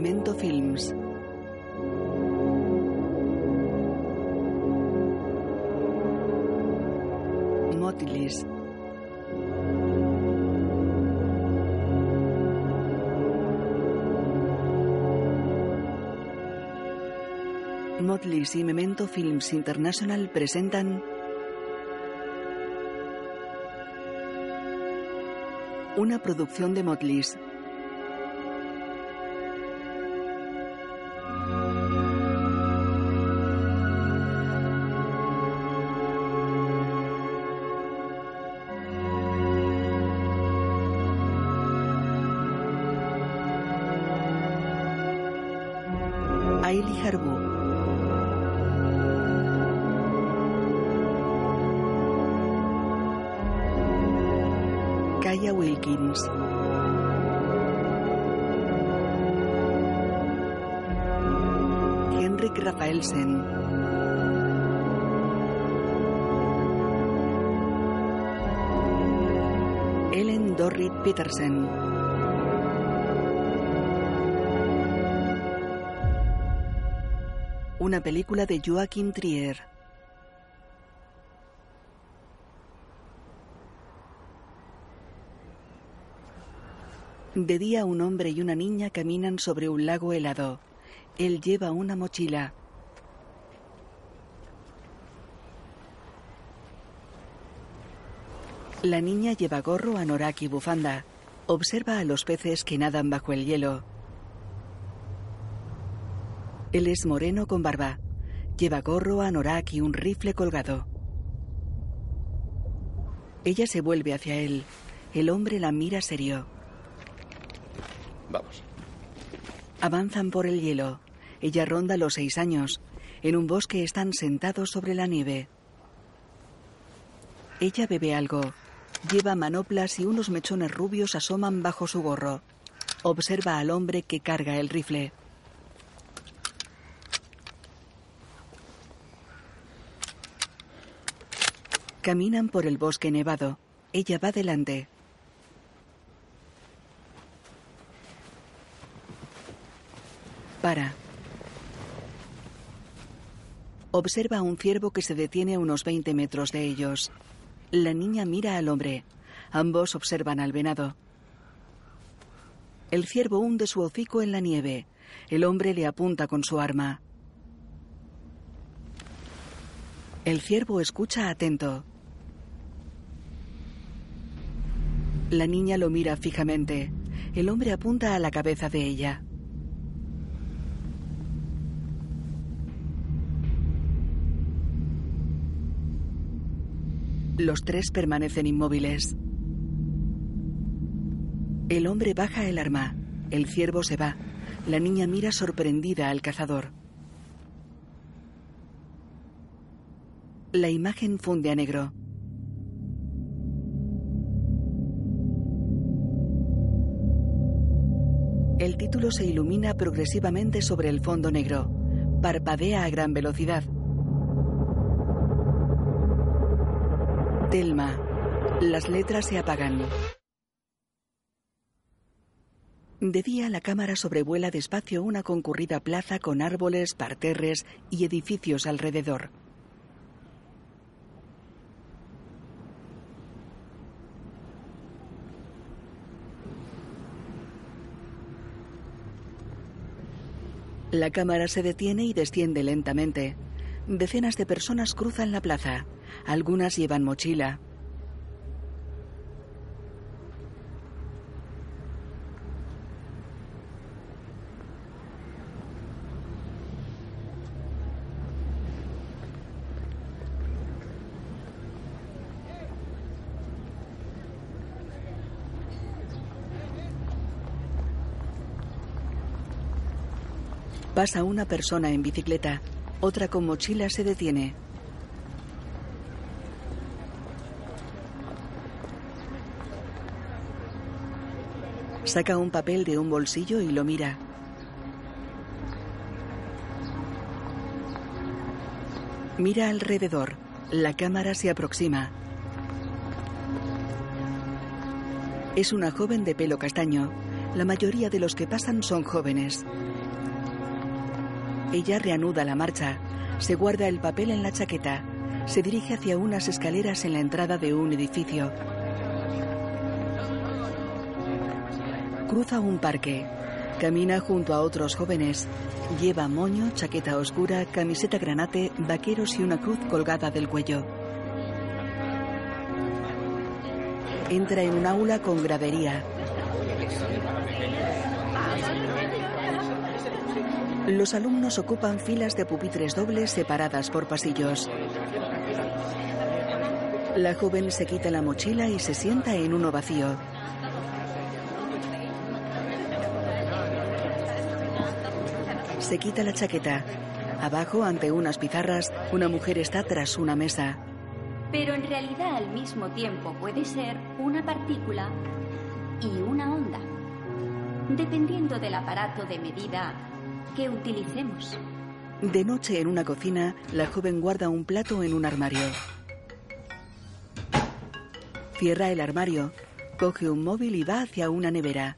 Memento Films. Motley's y Memento Films International presentan una producción de Motley's. Henrik Rafaelsen. Ellen Dorrit Petersen. Una película de Joachim Trier. De día un hombre y una niña caminan sobre un lago helado. Él lleva una mochila. La niña lleva gorro, anorak y bufanda. Observa a los peces que nadan bajo el hielo. Él es moreno con barba. Lleva gorro, anorak y un rifle colgado. Ella se vuelve hacia él. El hombre la mira serio. Vamos. Avanzan por el hielo. Ella ronda los seis años. En un bosque están sentados sobre la nieve. Ella bebe algo. Lleva manoplas y unos mechones rubios asoman bajo su gorro. Observa al hombre que carga el rifle. Caminan por el bosque nevado. Ella va delante. Para. Observa a un ciervo que se detiene a unos 20 metros de ellos. La niña mira al hombre. Ambos observan al venado. El ciervo hunde su hocico en la nieve. El hombre le apunta con su arma. El ciervo escucha atento. La niña lo mira fijamente. El hombre apunta a la cabeza de ella. Los tres permanecen inmóviles. El hombre baja el arma. El ciervo se va. La niña mira sorprendida al cazador. La imagen funde a negro. El título se ilumina progresivamente sobre el fondo negro. Parpadea a gran velocidad. Telma. Las letras se apagan. De día la cámara sobrevuela despacio una concurrida plaza con árboles, parterres y edificios alrededor. La cámara se detiene y desciende lentamente. Decenas de personas cruzan la plaza. Algunas llevan mochila. Pasa una persona en bicicleta. Otra con mochila se detiene. Saca un papel de un bolsillo y lo mira. Mira alrededor. La cámara se aproxima. Es una joven de pelo castaño. La mayoría de los que pasan son jóvenes. Ella reanuda la marcha. Se guarda el papel en la chaqueta. Se dirige hacia unas escaleras en la entrada de un edificio. Cruza un parque. Camina junto a otros jóvenes. Lleva moño, chaqueta oscura, camiseta granate, vaqueros y una cruz colgada del cuello. Entra en un aula con gradería. Los alumnos ocupan filas de pupitres dobles separadas por pasillos. La joven se quita la mochila y se sienta en uno vacío. Se quita la chaqueta. Abajo, ante unas pizarras, una mujer está tras una mesa. Pero en realidad al mismo tiempo puede ser una partícula y una onda, dependiendo del aparato de medida que utilicemos. De noche en una cocina, la joven guarda un plato en un armario. Cierra el armario, coge un móvil y va hacia una nevera.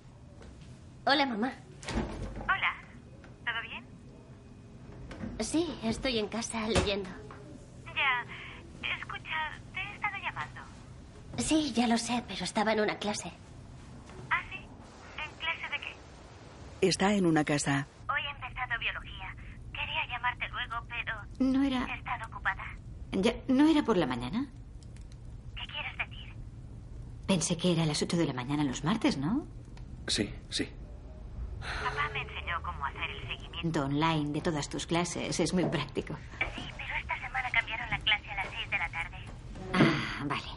Hola, mamá. Hola, ¿todo bien? Sí, estoy en casa leyendo. Ya, escucha, te he estado llamando. Sí, ya lo sé, pero estaba en una clase. ¿Ah, sí? ¿En clase de qué? Está en una casa. Biología. Quería llamarte luego, pero No era. he estado ocupada. ya- ¿No era por la mañana? ¿Qué quieres decir? Pensé que era a las 8 de la mañana los martes, ¿no? Sí, sí. Papá me enseñó cómo hacer el seguimiento. Online de todas tus clases. Es muy práctico. Sí, pero esta semana cambiaron la clase a las 6 de la tarde. Ah, vale.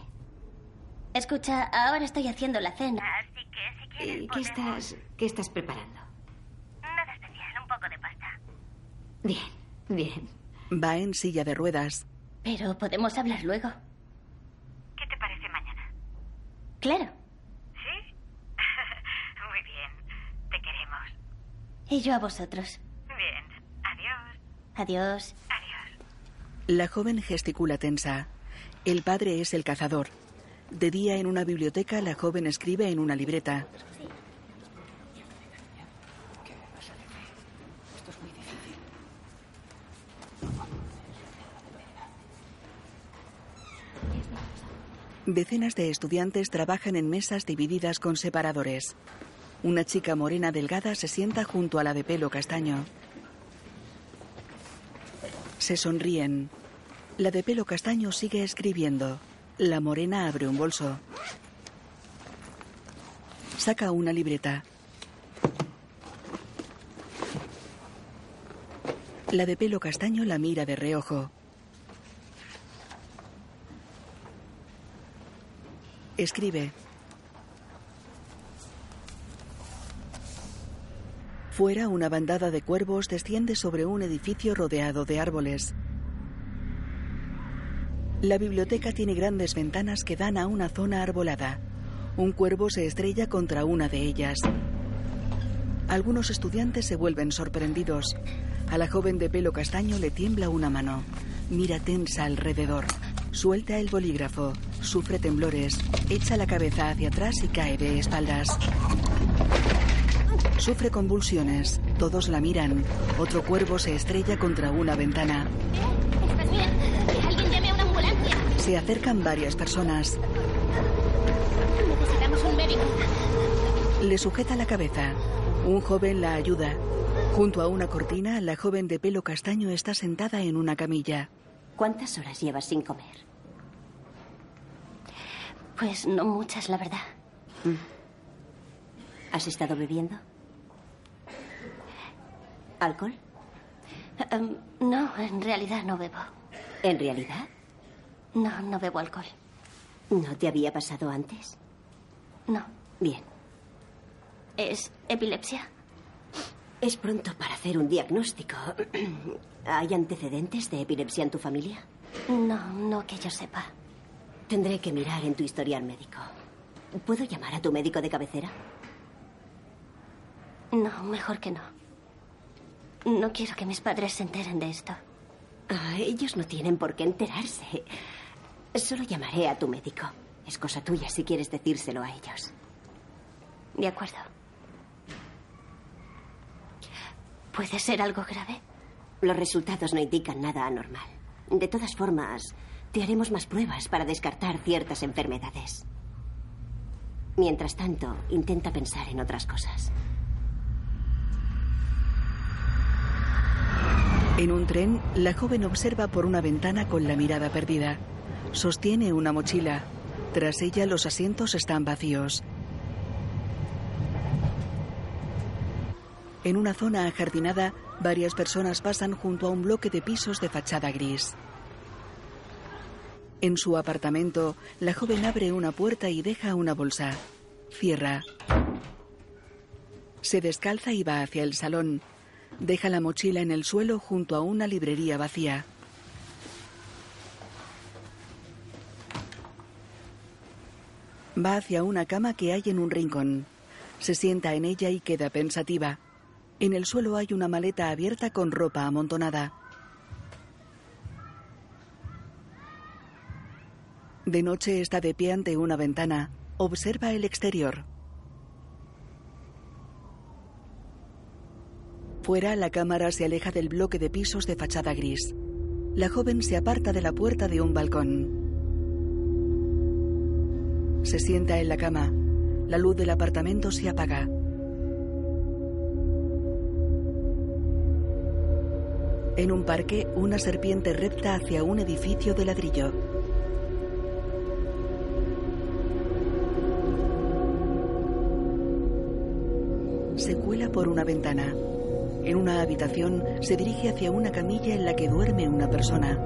Escucha, ahora estoy haciendo la cena. Así que si quieres ¿Y qué podemos- estás, qué estás preparando? Nada especial, un poco de pasta. Bien, bien. Va en silla de ruedas. Pero podemos hablar luego. ¿Qué te parece mañana? Claro. ¿Sí? Muy bien. Te queremos. Y yo a vosotros. Bien. Adiós. Adiós. Adiós. La joven gesticula tensa. El padre es el cazador. De día en una biblioteca, la joven escribe en una libreta. Decenas de estudiantes trabajan en mesas divididas con separadores. Una chica morena delgada se sienta junto a la de pelo castaño. Se sonríen. La de pelo castaño sigue escribiendo. La morena abre un bolso. Saca una libreta. La de pelo castaño la mira de reojo. Escribe. Fuera, una bandada de cuervos desciende sobre un edificio rodeado de árboles. La biblioteca tiene grandes ventanas que dan a una zona arbolada. Un cuervo se estrella contra una de ellas. Algunos estudiantes se vuelven sorprendidos. A la joven de pelo castaño le tiembla una mano. Mira tensa alrededor. Suelta el bolígrafo. Sufre temblores. Echa la cabeza hacia atrás y cae de espaldas. Sufre convulsiones. Todos la miran. Otro cuervo se estrella contra una ventana. ¿Estás bien? Que alguien llame a una ambulancia. Se acercan varias personas. Necesitamos un médico. Le sujeta la cabeza. Un joven la ayuda. Junto a una cortina, la joven de pelo castaño está sentada en una camilla. ¿Cuántas horas llevas sin comer? Pues no muchas, la verdad. ¿Has estado bebiendo? ¿Alcohol? Em, no, en realidad no bebo. ¿En realidad? No, no bebo alcohol. ¿No te había pasado antes? No. Bien. ¿Es epilepsia? Es pronto para hacer un diagnóstico. ¿Hay antecedentes de epilepsia en tu familia? No, no que yo sepa. Tendré que mirar en tu historial médico. ¿Puedo llamar a tu médico de cabecera? No, mejor que no. No quiero que mis padres se enteren de esto. Ah, ellos no tienen por qué enterarse. Solo llamaré a tu médico. Es cosa tuya si quieres decírselo a ellos. De acuerdo. ¿Puede ser algo grave? Los resultados no indican nada anormal. De todas formas, te haremos más pruebas para descartar ciertas enfermedades. Mientras tanto, intenta pensar en otras cosas. En un tren, la joven observa por una ventana con la mirada perdida. Sostiene una mochila. Tras ella los asientos están vacíos. En una zona ajardinada, varias personas pasan junto a un bloque de pisos de fachada gris. En su apartamento, la joven abre una puerta y deja una bolsa. Cierra. Se descalza y va hacia el salón. Deja la mochila en el suelo junto a una librería vacía. Va hacia una cama que hay en un rincón. Se sienta en ella y queda pensativa. En el suelo hay una maleta abierta con ropa amontonada. De noche está de pie ante una ventana. Observa el exterior. Fuera, la cámara se aleja del bloque de pisos de fachada gris. La joven se aparta de la puerta de un balcón. Se sienta en la cama. La luz del apartamento se apaga. En un parque, una serpiente repta hacia un edificio de ladrillo. Se cuela por una ventana. En una habitación se dirige hacia una camilla en la que duerme una persona.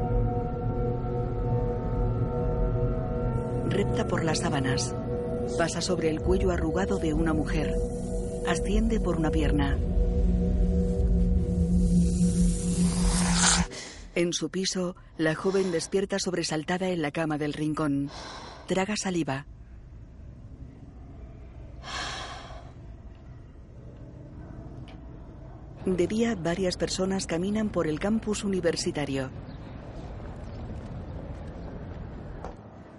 Repta por las sábanas. Pasa sobre el cuello arrugado de una mujer. Asciende por una pierna. En su piso, la joven despierta sobresaltada en la cama del rincón. Traga saliva. De día, varias personas caminan por el campus universitario.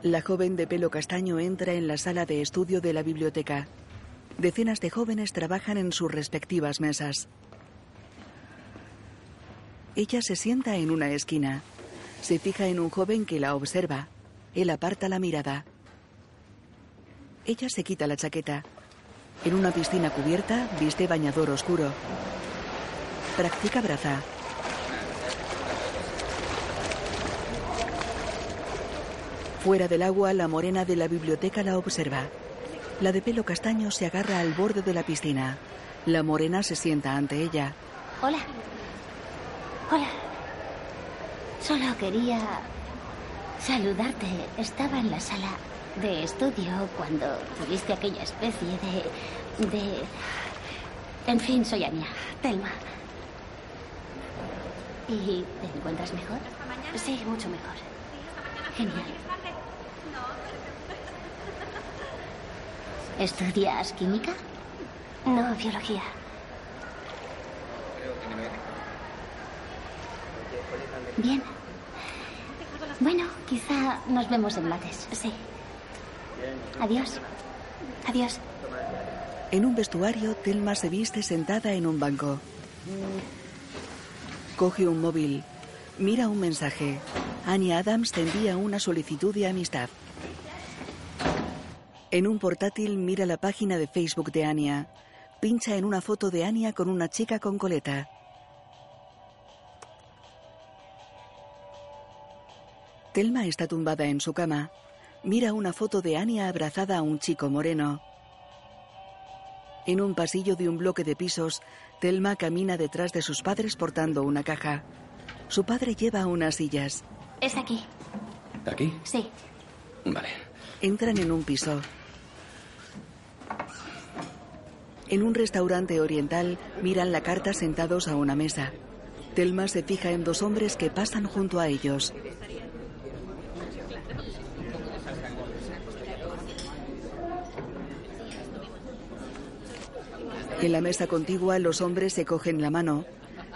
La joven de pelo castaño entra en la sala de estudio de la biblioteca. Decenas de jóvenes trabajan en sus respectivas mesas. Ella se sienta en una esquina. Se fija en un joven que la observa. Él aparta la mirada. Ella se quita la chaqueta. En una piscina cubierta viste bañador oscuro. Practica braza. Fuera del agua, la morena de la biblioteca la observa. La de pelo castaño se agarra al borde de la piscina. La morena se sienta ante ella. Hola. Hola. Solo quería saludarte. Estaba en la sala de estudio cuando tuviste aquella especie de... de... En fin, soy Anya, Telma. ¿Y te encuentras mejor? Sí, mucho mejor. Genial. ¿Estudias química? No, biología. Bien. Bueno, quizá nos vemos en mates. Sí. Adiós. Adiós. En un vestuario, Telma se viste sentada en un banco. Coge un móvil. Mira un mensaje. Annie Adams te envía una solicitud de amistad. En un portátil mira la página de Facebook de Anya. Pincha en una foto de Anya con una chica con coleta. Telma está tumbada en su cama. Mira una foto de Anya abrazada a un chico moreno. En un pasillo de un bloque de pisos, Telma camina detrás de sus padres portando una caja. Su padre lleva unas sillas. Es aquí. ¿Aquí? Sí. Vale. Entran en un piso. En un restaurante oriental miran la carta sentados a una mesa. Telma se fija en dos hombres que pasan junto a ellos. En la mesa contigua los hombres se cogen la mano.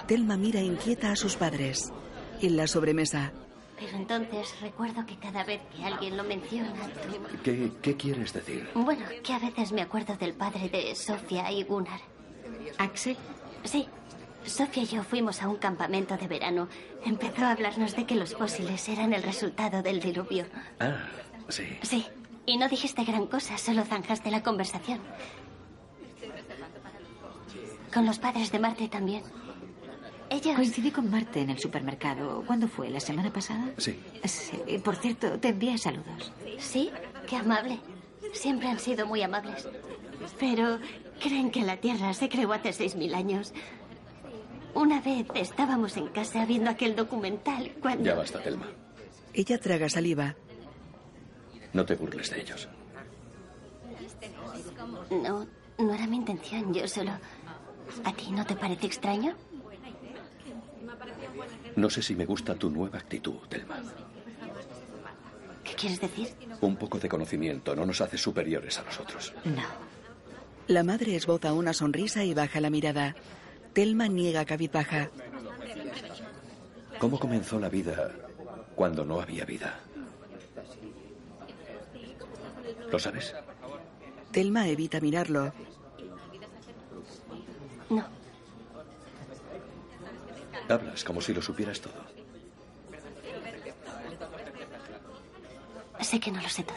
Telma mira inquieta a sus padres. En la sobremesa, Pero entonces recuerdo que cada vez que alguien lo menciona... tú- ¿Qué, qué quieres decir? Bueno, que a veces me acuerdo del padre de Sofía y Gunnar. Axel, Sí, Sofía y yo fuimos a un campamento de verano. Empezó a hablarnos de que los fósiles eran el resultado del diluvio. Ah, sí. Sí, y no dijiste gran cosa, solo zanjaste la conversación. Con los padres de Marte también. Ellos... Coincidí con Marte en el supermercado. ¿Cuándo fue? ¿La semana pasada? Sí. Sí. Por cierto, te envié saludos. Sí, qué amable. Siempre han sido muy amables. Pero creen que la Tierra se creó hace 6.000 años. Una vez estábamos en casa viendo aquel documental cuando... Ya basta, Telma. Ella traga saliva. No te burles de ellos. No, no era mi intención. Yo solo... ¿A ti no te parece extraño? No sé si me gusta tu nueva actitud, Telma. ¿Qué quieres decir? Un poco de conocimiento no nos hace superiores a nosotros. No. La madre esboza una sonrisa y baja la mirada. Telma niega cabizbaja. ¿Cómo comenzó la vida cuando no había vida? ¿Lo sabes? Telma evita mirarlo. No. Hablas como si lo supieras todo. Sé que no lo sé todo.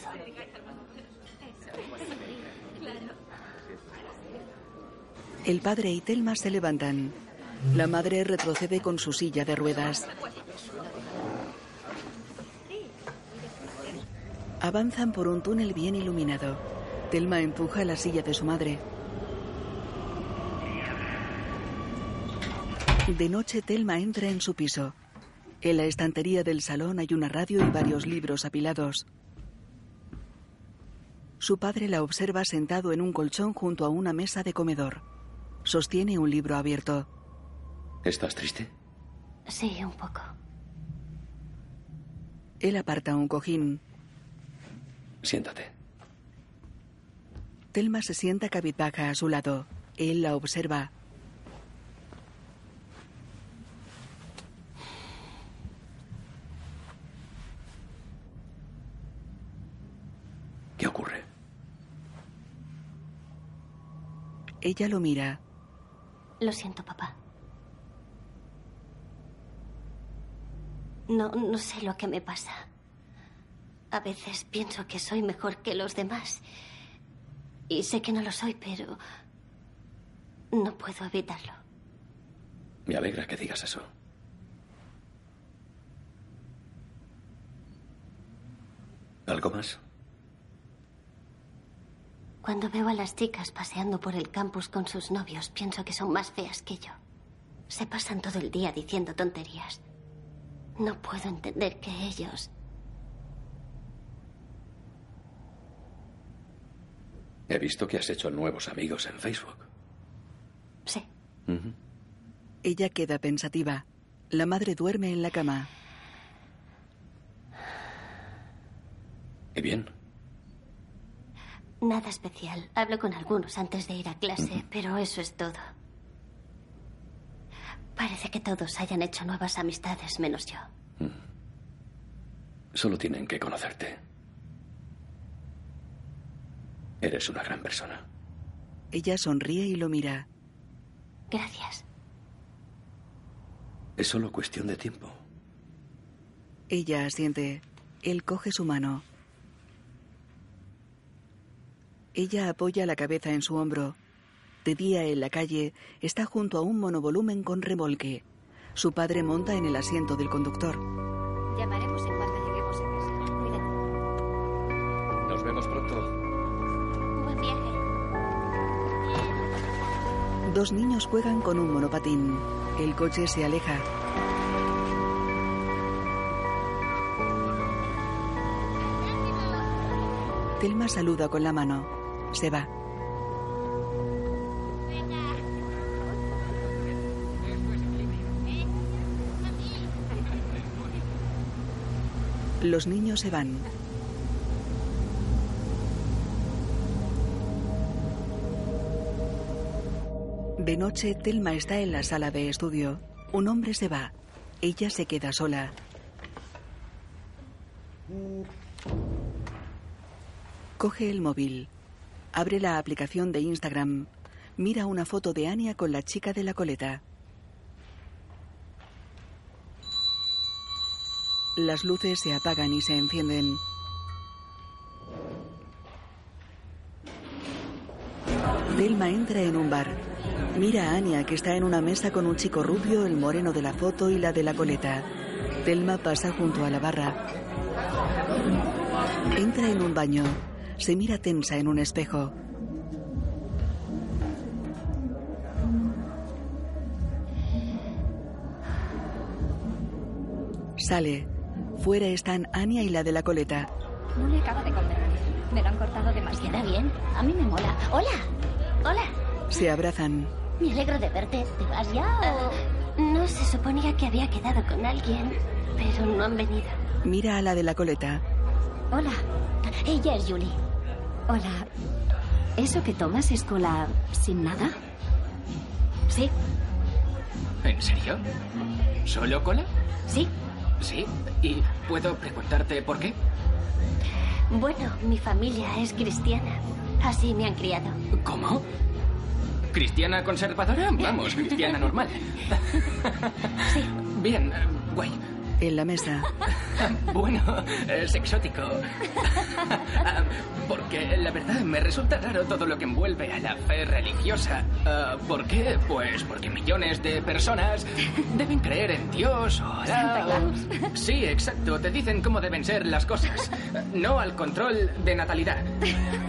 El padre y Telma se levantan. La madre retrocede con su silla de ruedas. Avanzan por un túnel bien iluminado. Telma empuja la silla de su madre. De noche, Telma entra en su piso. En la estantería del salón hay una radio y varios libros apilados. Su padre la observa sentado en un colchón junto a una mesa de comedor. Sostiene un libro abierto. ¿Estás triste? Sí, un poco. Él aparta un cojín. Siéntate. Telma se sienta cabizbaja a su lado. Él la observa. ¿Qué ocurre? Ella lo mira. Lo siento, papá. No, no sé lo que me pasa. A veces pienso que soy mejor que los demás. Y sé que no lo soy, pero no puedo evitarlo. Me alegra que digas eso. ¿Algo más? Cuando veo a las chicas paseando por el campus con sus novios, pienso que son más feas que yo. Se pasan todo el día diciendo tonterías. No puedo entender que ellos... He visto que has hecho nuevos amigos en Facebook. Sí. Ella queda pensativa. La madre duerme en la cama. ¿Y bien? Nada especial. Hablo con algunos antes de ir a clase, pero eso es todo. Parece que todos hayan hecho nuevas amistades menos yo. Solo tienen que conocerte. Eres una gran persona. Ella sonríe y lo mira. Gracias. Es solo cuestión de tiempo. Ella asiente. Él coge su mano. Ella apoya la cabeza en su hombro. De día en la calle está junto a un monovolumen con remolque. Su padre monta en el asiento del conductor. Llamaremos en cuanto lleguemos a casa. Cuídate. Nos vemos pronto. Buen viaje. Dos niños juegan con un monopatín. El coche se aleja. Telma saluda con la mano. Se va. Los niños se van. De noche, Telma está en la sala de estudio. Un hombre se va. Ella se queda sola. Coge el móvil. Abre la aplicación de Instagram. Mira una foto de Anya con la chica de la coleta. Las luces se apagan y se encienden. Delma entra en un bar. Mira a Anya que está en una mesa con un chico rubio, el moreno de la foto y la de la coleta. Delma pasa junto a la barra. Entra en un baño. Se mira tensa en un espejo. Sale. Fuera están Anya y la de la coleta. No le acaba de convenir. Me lo han cortado demasiado. Queda bien. A mí me mola. Hola. Hola. Se abrazan. Me alegro de verte. ¿Te vas ya o...? No se suponía que había quedado con alguien, pero no han venido. Mira a la de la coleta. Hola. Ella es Julie. Hola. ¿Eso que tomas es cola sin nada? Sí, ¿En serio? ¿Solo cola? sí. Sí. ¿Y puedo preguntarte por qué? Bueno, mi familia es cristiana. Así me han criado. ¿Cómo? ¿Cristiana conservadora? Vamos, cristiana normal. Sí. Bien, eh, guay. En la mesa. Bueno, es exótico. Porque la verdad me resulta raro todo lo que envuelve a la fe religiosa. Ah, ¿Por qué? Pues porque millones de personas deben creer en Dios o Alá, o- Sí, exacto. Te dicen cómo deben ser las cosas. No al control de natalidad.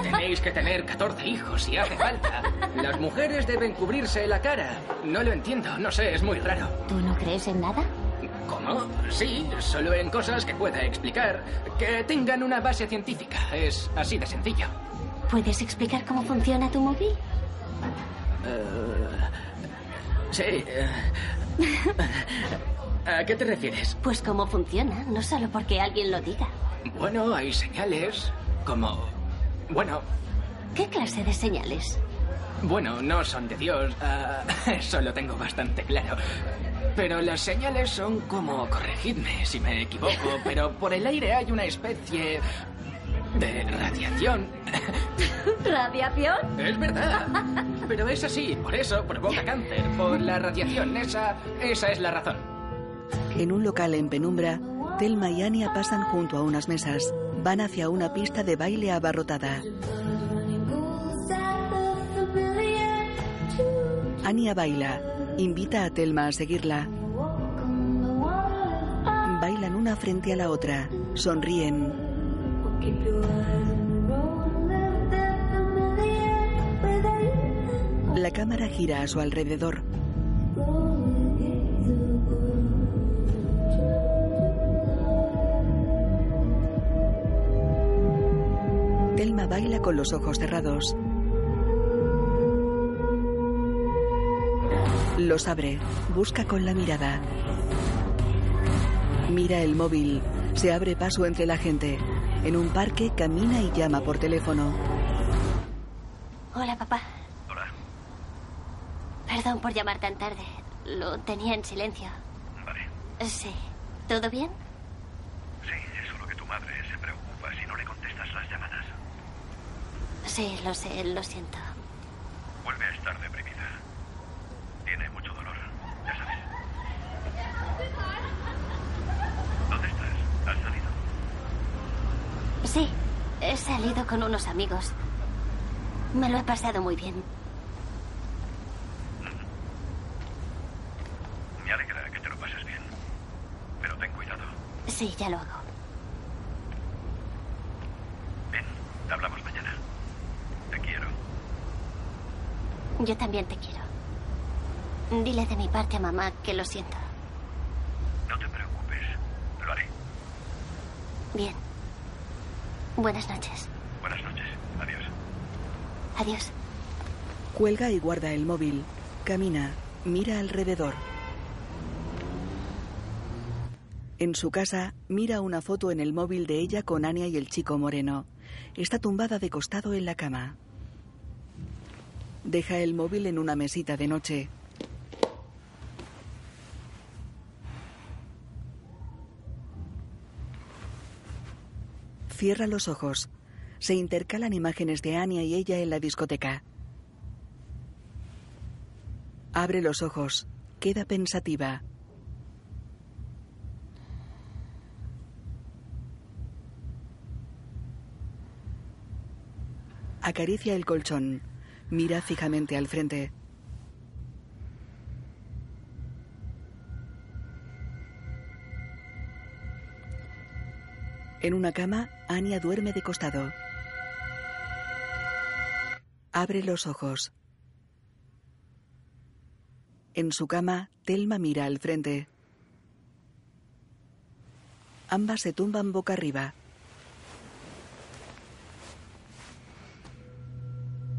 Tenéis que tener 14 hijos si hace falta. Las mujeres deben cubrirse la cara. No lo entiendo. No sé, es muy raro. ¿Tú no crees en nada? ¿Cómo? Sí, solo en cosas que pueda explicar, que tengan una base científica. Es así de sencillo. ¿Puedes explicar cómo funciona tu móvil? Sí. eh. ¿A qué te refieres? Pues cómo funciona, no solo porque alguien lo diga. Bueno, hay señales como... Bueno, ¿Qué clase de señales? bueno, no son de Dios. ah, eso lo tengo bastante claro. Pero las señales son como... Corregidme si me equivoco, pero por el aire hay una especie de radiación. ¿Radiación? Es verdad. Pero es así, por eso provoca cáncer, por la radiación. Esa, esa es la razón. En un local en penumbra, Telma y Anya pasan junto a unas mesas. Van hacia una pista de baile abarrotada. Anya baila. Invita a Telma a seguirla. Bailan una frente a la otra. Sonríen. La cámara gira a su alrededor. Telma baila con los ojos cerrados. Los abre. Busca con la mirada. Mira el móvil. Se abre paso entre la gente. En un parque camina y llama por teléfono. Hola, papá. Hola. Perdón por llamar tan tarde. Lo tenía en silencio. Vale. Sí. ¿Todo bien? Sí, es solo que tu madre se preocupa si no le contestas las llamadas. Sí, lo sé, lo siento. Vuelve a estar deprimida. Tiene mucho dolor, ya sabes. ¿Dónde estás? ¿Has salido? Sí, he salido con unos amigos. Me lo he pasado muy bien. Me alegra que te lo pases bien. Pero ten cuidado. Sí, ya lo hago. Bien, hablamos mañana. Te quiero. Yo también te quiero. Dile de mi parte a mamá que lo siento. No te preocupes. Lo haré. Bien. Buenas noches. Buenas noches. Adiós. Adiós. Cuelga y guarda el móvil. Camina. Mira alrededor. En su casa, mira una foto en el móvil de ella con Anya y el chico moreno. Está tumbada de costado en la cama. Deja el móvil en una mesita de noche. Cierra los ojos. Se intercalan imágenes de Anya y ella en la discoteca. Abre los ojos. Queda pensativa. Acaricia el colchón. Mira fijamente al frente. En una cama, Anya duerme de costado. Abre los ojos. En su cama, Telma mira al frente. Ambas se tumban boca arriba.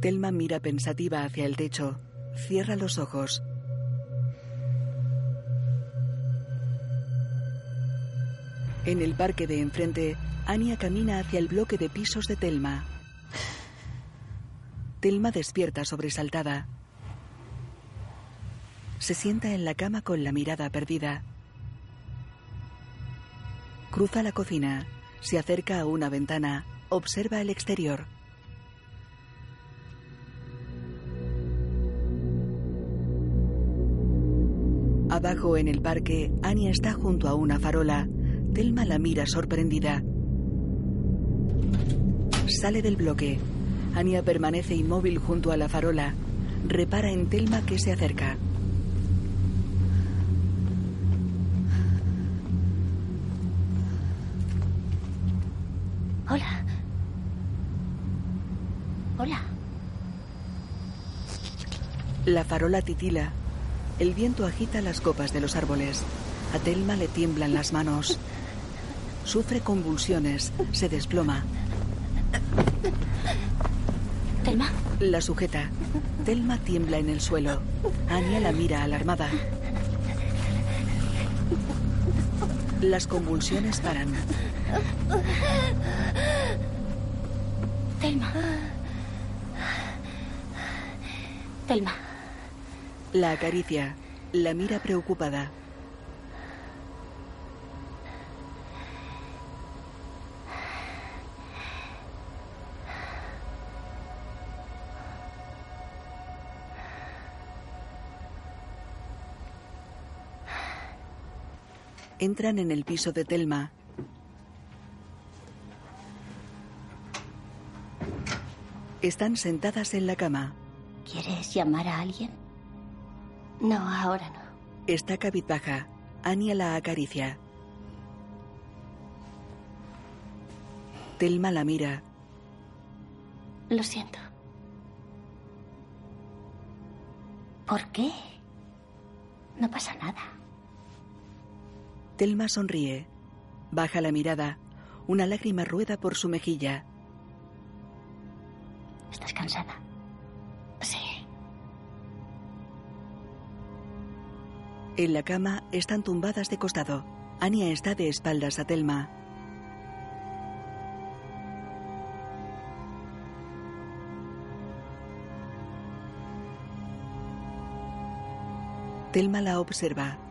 Telma mira pensativa hacia el techo. Cierra los ojos. En el parque de enfrente, Anya camina hacia el bloque de pisos de Telma. Telma despierta sobresaltada. Se sienta en la cama con la mirada perdida. Cruza la cocina, se acerca a una ventana, observa el exterior. Abajo en el parque, Anya está junto a una farola. Telma la mira sorprendida. Sale del bloque. Anya permanece inmóvil junto a la farola. Repara en Telma que se acerca. Hola. Hola. La farola titila. El viento agita las copas de los árboles. A Telma le tiemblan las manos. Sufre convulsiones. Se desploma. Telma. La sujeta. Telma tiembla en el suelo. Anya la mira alarmada. Las convulsiones paran. Telma. Telma. La acaricia. La mira preocupada. Entran en el piso de Telma. Están sentadas en la cama. ¿Quieres llamar a alguien? No, ahora no. Está cabizbaja. Anya la acaricia. Telma la mira. Lo siento. ¿Por qué? No pasa nada. Telma sonríe. Baja la mirada. Una lágrima rueda por su mejilla. ¿Estás cansada? Sí. En la cama están tumbadas de costado. Anya está de espaldas a Telma. Telma la observa.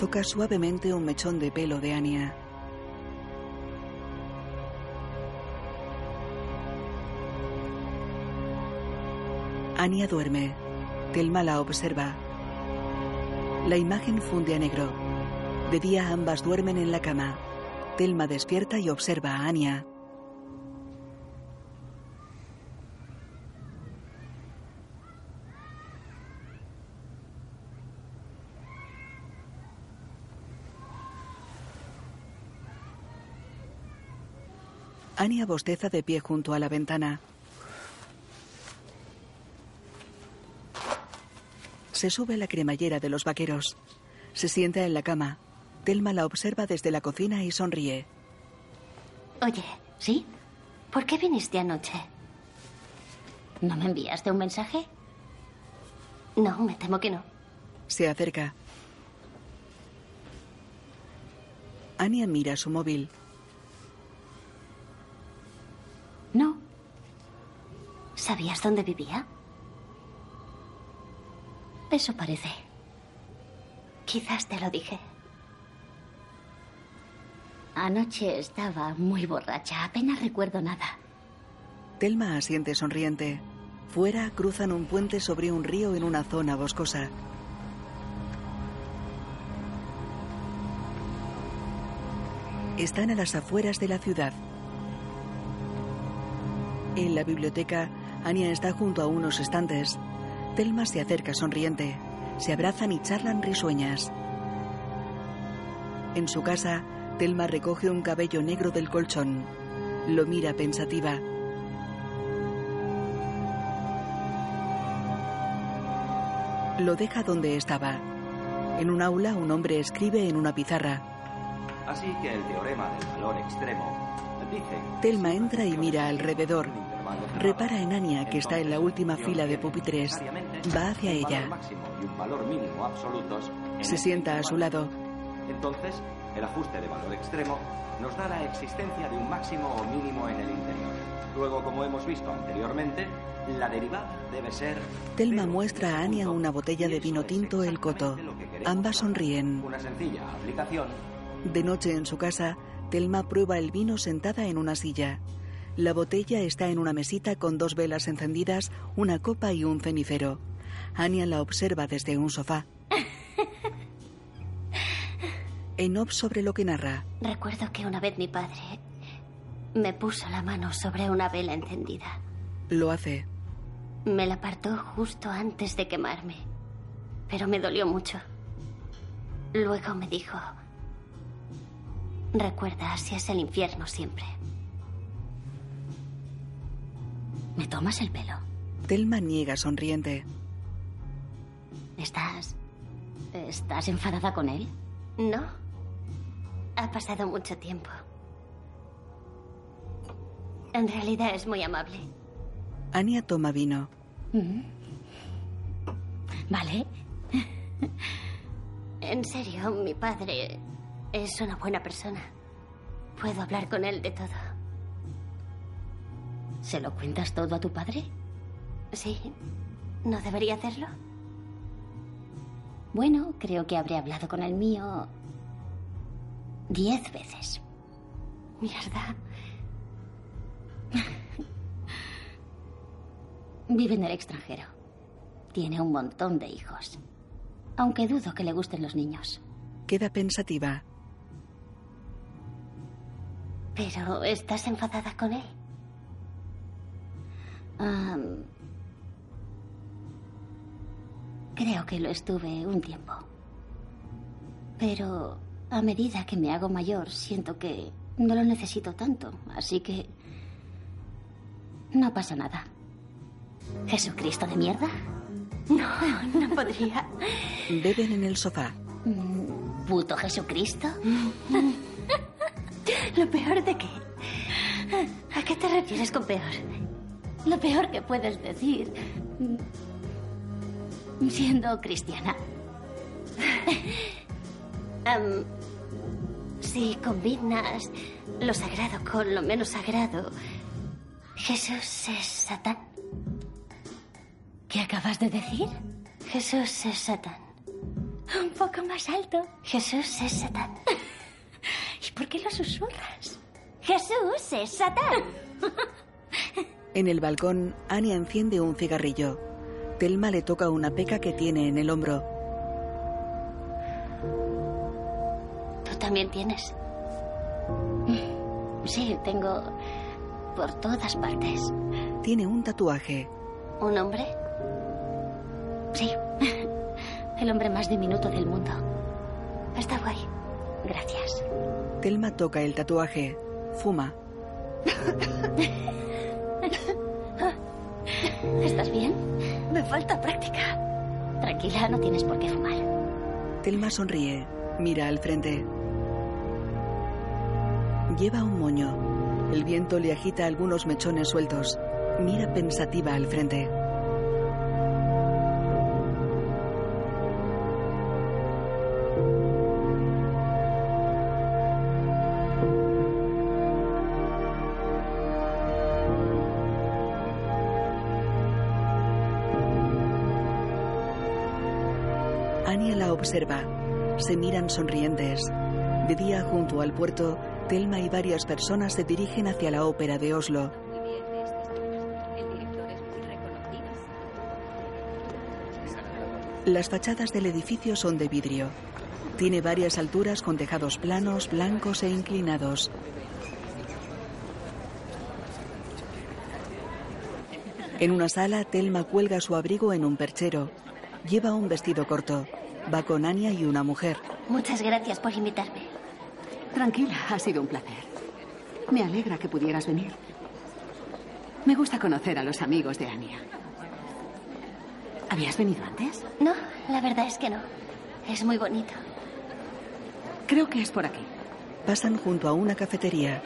Toca suavemente un mechón de pelo de Anya. Anya duerme. Telma la observa. La imagen funde a negro. De día ambas duermen en la cama. Telma despierta y observa a Anya. Anya bosteza de pie junto a la ventana. Se sube a la cremallera de los vaqueros. Se sienta en la cama. Telma la observa desde la cocina y sonríe. Oye, ¿sí? ¿Por qué viniste anoche? ¿No me enviaste un mensaje? No, me temo que no. Se acerca. Anya mira su móvil. ¿Sabías dónde vivía? Eso parece. Quizás te lo dije. Anoche estaba muy borracha. Apenas recuerdo nada. Telma asiente sonriente. Fuera cruzan un puente sobre un río en una zona boscosa. Están a las afueras de la ciudad. En la biblioteca, Anya está junto a unos estantes. Telma se acerca sonriente. Se abrazan y charlan risueñas. En su casa, Telma recoge un cabello negro del colchón. Lo mira pensativa. Lo deja donde estaba. En un aula, un hombre escribe en una pizarra. Así que el teorema del valor extremo dice... Telma entra y mira alrededor. Repara en Anya, que está en la última fila de pupitres. Va hacia ella. Se el sienta a su lado. Entonces, el ajuste de valor extremo nos da la existencia de un máximo o mínimo en el interior. Luego, como hemos visto anteriormente, la derivada debe ser Telma muestra a Anya una botella de vino tinto El Coto. Ambas sonríen. una sencilla aplicación De noche en su casa, Telma prueba el vino sentada en una silla. La botella está en una mesita con dos velas encendidas, una copa y un cenicero. Anya la observa desde un sofá. En off sobre lo que narra. Recuerdo que una vez mi padre me puso la mano sobre una vela encendida. Lo hace. Me la apartó justo antes de quemarme, pero me dolió mucho. Luego me dijo, recuerda, así es el infierno siempre. ¿Me tomas el pelo? Telma niega sonriente. ¿Estás... ¿Estás enfadada con él? No. Ha pasado mucho tiempo. En realidad es muy amable. Anya toma vino. Mm. Vale. En serio, mi padre es una buena persona. Puedo hablar con él de todo. ¿Se lo cuentas todo a tu padre? Sí. ¿No debería hacerlo? Bueno, creo que habré hablado con el mío diez veces. Mierda. Vive en el extranjero. Tiene un montón de hijos. Aunque dudo que le gusten los niños. Queda pensativa. Pero, ¿estás enfadada con él? Creo que lo estuve un tiempo. Pero a medida que me hago mayor, siento que no lo necesito tanto. Así que... No pasa nada. ¿Jesucristo de mierda? No, no podría. Beben en el sofá. Mm, ¿Puto Jesucristo? Lo peor de qué. ¿A qué te refieres con peor? Lo peor que puedes decir. Siendo cristiana. Si combinas lo sagrado con lo menos sagrado, Jesús es Satán. ¿Qué acabas de decir? Jesús es Satán. Un poco más alto. Jesús es Satán. ¿Y por qué lo susurras? Jesús es Satán. En el balcón, Anya enciende un cigarrillo. Telma le toca una peca que tiene en el hombro. ¿Tú también tienes? Sí, tengo por todas partes. Tiene un tatuaje. ¿Un hombre? Sí. El hombre más diminuto del mundo. Está guay. Gracias. Telma toca el tatuaje. Fuma. ¿Estás bien? Me falta práctica. Tranquila, no tienes por qué fumar. Telma sonríe. Mira al frente. Lleva un moño. El viento le agita algunos mechones sueltos. Mira pensativa al frente. Anya la observa. Se miran sonrientes. De día, junto al puerto, Telma y varias personas se dirigen hacia la ópera de Oslo. Las fachadas del edificio son de vidrio. Tiene varias alturas con tejados planos, blancos e inclinados. En una sala, Telma cuelga su abrigo en un perchero. Lleva un vestido corto. Va con Anya y una mujer. Muchas gracias por invitarme. Tranquila, ha sido un placer. Me alegra que pudieras venir. Me gusta conocer a los amigos de Anya. ¿Habías venido antes? No, la verdad es que no. Es muy bonito. Creo que es por aquí. Pasan junto a una cafetería.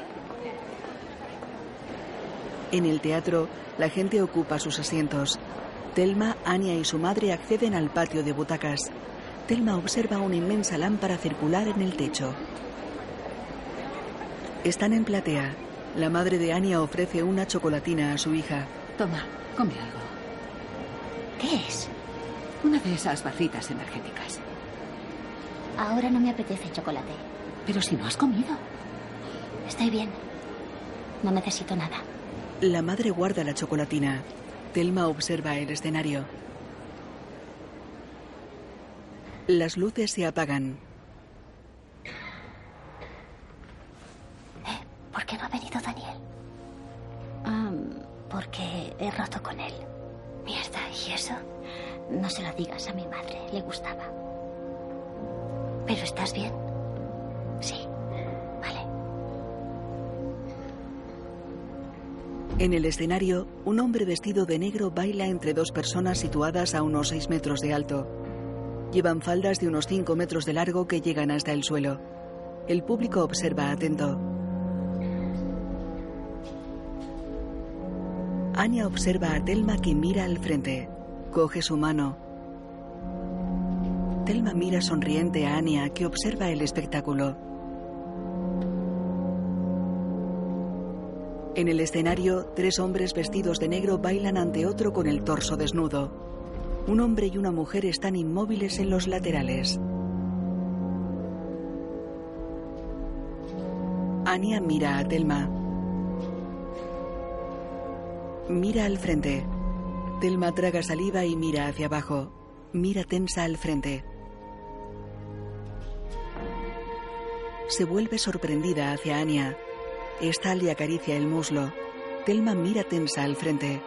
En el teatro, la gente ocupa sus asientos. Telma, Anya y su madre acceden al patio de butacas. Telma observa una inmensa lámpara circular en el techo. Están en platea. La madre de Anya ofrece una chocolatina a su hija. Toma, come algo. ¿Qué es? Una de esas barritas energéticas. Ahora no me apetece chocolate. Pero si no has comido. Estoy bien. No necesito nada. La madre guarda la chocolatina. Telma observa el escenario. Las luces se apagan. ¿Por qué no ha venido Daniel? porque he roto con él. Mierda, ¿y eso? No se lo digas a mi madre, le gustaba. ¿Pero estás bien? Sí, vale. En el escenario, un hombre vestido de negro baila entre dos personas situadas a unos 6 metros de alto. Llevan faldas de unos 5 metros de largo que llegan hasta el suelo. El público observa atento. Anya observa a Telma que mira al frente. Coge su mano. Telma mira sonriente a Anya que observa el espectáculo. En el escenario, tres hombres vestidos de negro bailan ante otro con el torso desnudo. Un hombre y una mujer están inmóviles en los laterales. Anya mira a Telma. Mira al frente. Telma traga saliva y mira hacia abajo. Mira tensa al frente. Se vuelve sorprendida hacia Anya. Esta le acaricia el muslo. Telma mira tensa al frente.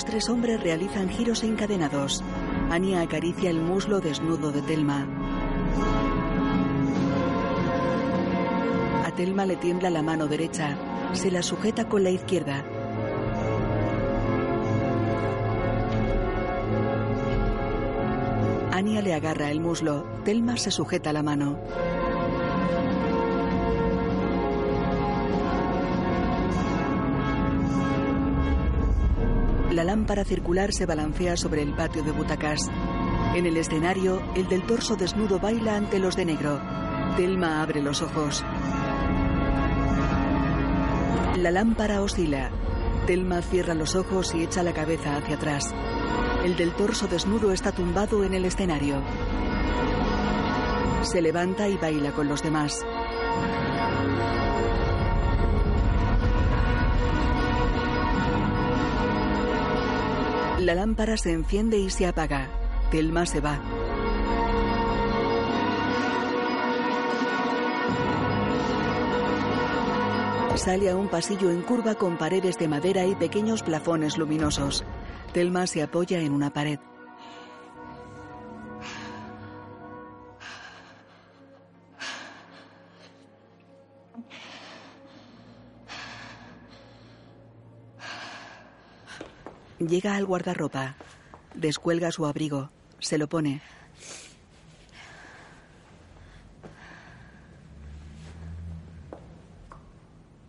Los tres hombres realizan giros encadenados. Anya acaricia el muslo desnudo de Telma. A Telma le tiembla la mano derecha. Se la sujeta con la izquierda. Anya le agarra el muslo. Telma se sujeta la mano. La lámpara circular se balancea sobre el patio de butacas. En el escenario, el del torso desnudo baila ante los de negro. Telma abre los ojos. La lámpara oscila. Telma cierra los ojos y echa la cabeza hacia atrás. El del torso desnudo está tumbado en el escenario. Se levanta y baila con los demás. La lámpara se enciende y se apaga. Telma se va. Sale a un pasillo en curva con paredes de madera y pequeños plafones luminosos. Telma se apoya en una pared. Llega al guardarropa. Descuelga su abrigo. Se lo pone.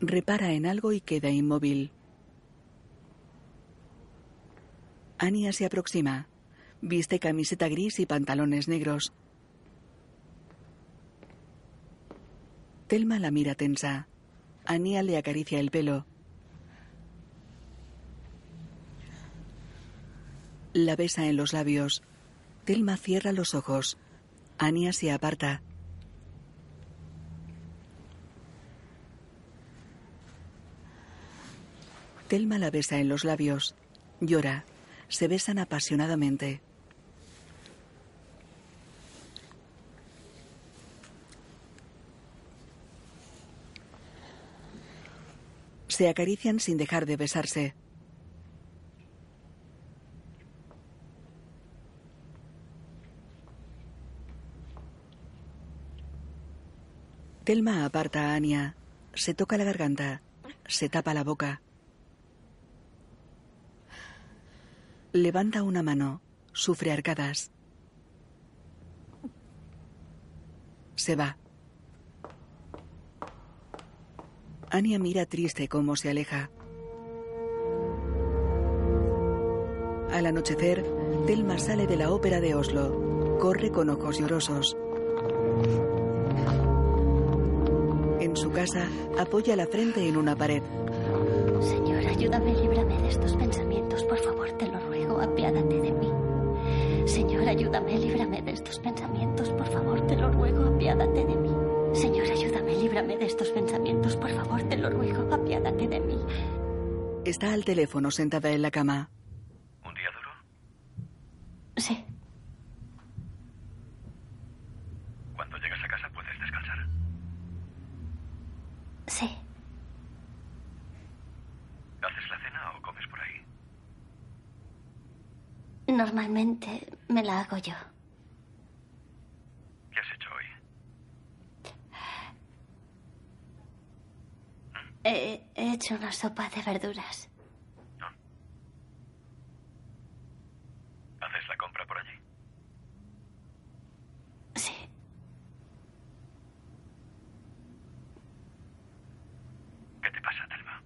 Repara en algo y queda inmóvil. Ania se aproxima. Viste camiseta gris y pantalones negros. Telma la mira tensa. Ania le acaricia el pelo. La besa en los labios. Telma cierra los ojos. Ania se aparta. Telma la besa en los labios. Llora. Se besan apasionadamente. Se acarician sin dejar de besarse. Telma aparta a Anya. Se toca la garganta. Se tapa la boca. Levanta una mano. Sufre arcadas. Se va. Anya mira triste cómo se aleja. Al anochecer, Telma sale de la ópera de Oslo. Corre con ojos llorosos. En su casa, apoya la frente en una pared. Señor, ayúdame, líbrame de estos pensamientos, por favor, te lo ruego, apiádate de mí. Señor, ayúdame, líbrame de estos pensamientos, por favor, te lo ruego, apiádate de mí. Señor, ayúdame, líbrame de estos pensamientos, por favor, te lo ruego, apiádate de mí. Está al teléfono sentada en la cama. ¿Un día duro? Sí, Cuando llegas a casa puedes descansar. Sí. ¿Haces la cena o comes por ahí? Normalmente me la hago yo. ¿Qué has hecho hoy? He, he hecho una sopa de verduras. ¿Haces la compra por allí? Sí. ¿Qué te pasa, Telma?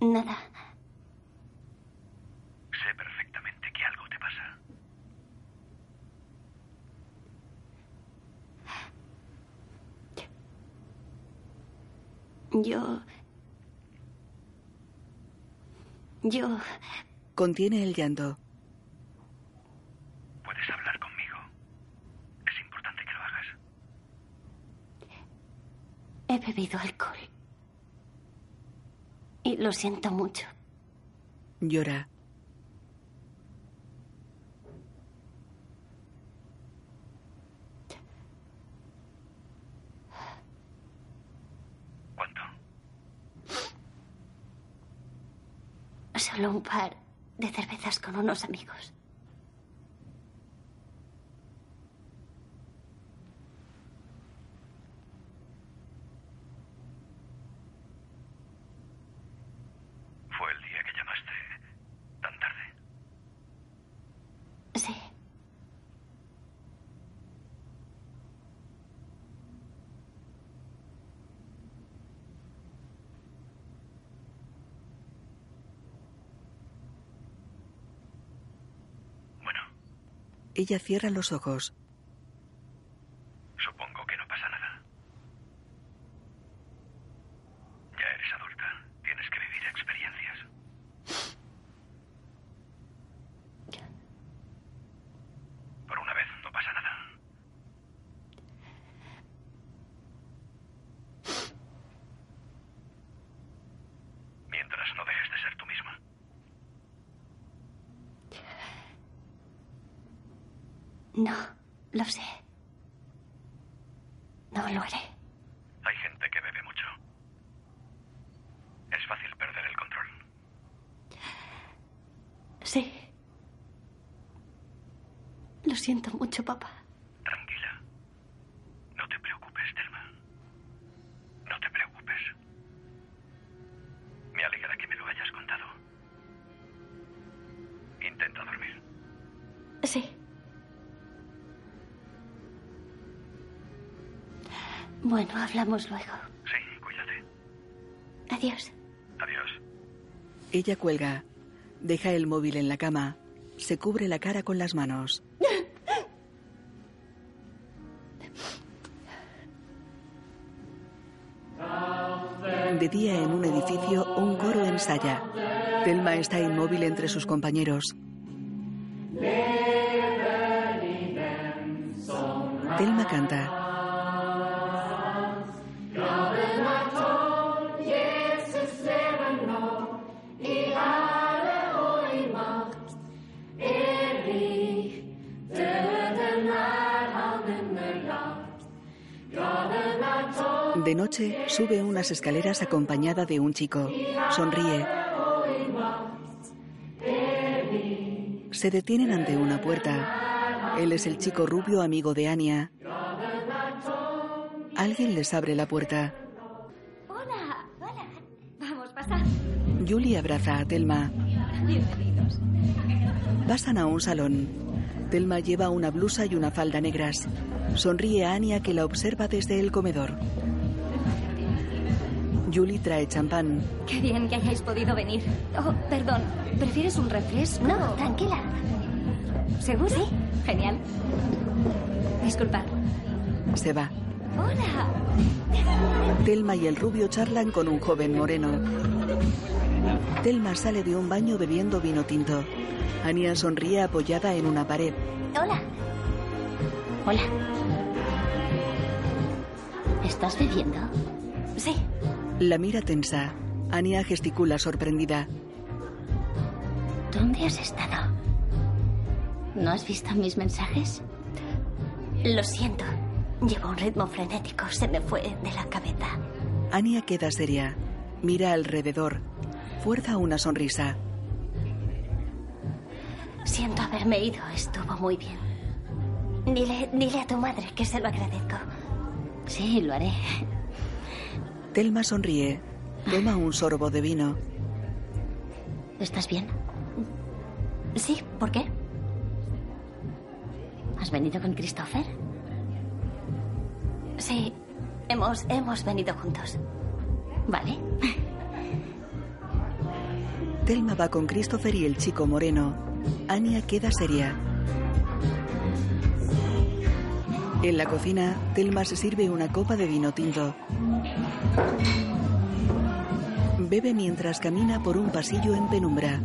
Nada. Sé perfectamente que algo te pasa. Yo... Yo... Contiene el llanto. Puedes hablar conmigo. Es importante que lo hagas. He bebido alcohol. Y lo siento mucho. Llora. ¿Cuánto? Solo un par de cervezas con unos amigos. Fue el día que llamaste tan tarde. Sí. Ella cierra los ojos. Hablamos luego. Sí, cuídate. Adiós. Adiós. Ella cuelga. Deja el móvil en la cama. Se cubre la cara con las manos. De día en un edificio, un coro ensaya. Telma está inmóvil entre sus compañeros. Telma canta. De noche, sube unas escaleras acompañada de un chico. Sonríe. Se detienen ante una puerta. Él es el chico rubio amigo de Anya. Alguien les abre la puerta. Hola, hola. Vamos, pasa. Julie abraza a Telma. Bienvenidos. Pasan a un salón. Telma lleva una blusa y una falda negras. Sonríe a Anya que la observa desde el comedor. Julie trae champán. Qué bien que hayáis podido venir. Oh, perdón. ¿Prefieres un refresco? No, tranquila. ¿Seguro? Sí. Genial. Disculpad. Se va. Hola. Telma y el rubio charlan con un joven moreno. Telma sale de un baño bebiendo vino tinto. Anya sonríe apoyada en una pared. Hola. Hola. ¿Estás bebiendo? Sí. La mira tensa. Anya gesticula sorprendida. ¿Dónde has estado? ¿No has visto mis mensajes? Lo siento. Llevo un ritmo frenético. Se me fue de la cabeza. Anya queda seria. Mira alrededor. Fuerza una sonrisa. Siento haberme ido. Estuvo muy bien. Dile, dile a tu madre que se lo agradezco. Sí, lo haré. Telma sonríe. Toma un sorbo de vino. ¿Estás bien? Sí, ¿por qué? ¿Has venido con Christopher? Sí, hemos, hemos venido juntos. Vale. Telma va con Christopher y el chico moreno. Anya queda seria. En la cocina, Telma se sirve una copa de vino tinto. Bebe mientras camina por un pasillo en penumbra.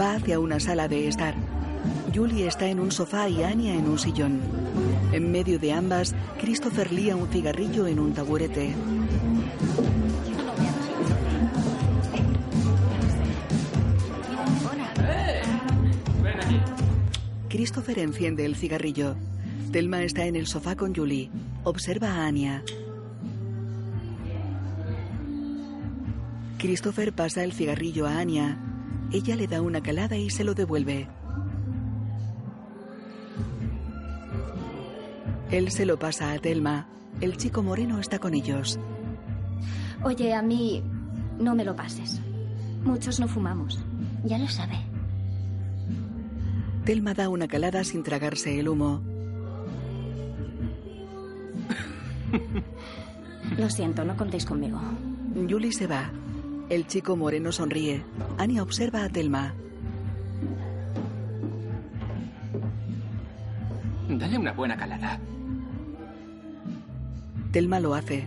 Va hacia una sala de estar. Julie está en un sofá y Anya en un sillón. En medio de ambas, Christopher lía un cigarrillo en un taburete. Christopher enciende el cigarrillo. Telma está en el sofá con Julie. Observa a Anya. Christopher pasa el cigarrillo a Anya. Ella le da una calada y se lo devuelve. Él se lo pasa a Telma. El chico moreno está con ellos. Oye, a mí no me lo pases. Muchos no fumamos. Ya lo sabe. Telma da una calada sin tragarse el humo. Lo siento, no contéis conmigo. Julie se va. El chico moreno sonríe. Anya observa a Telma. Dale una buena calada. Telma lo hace.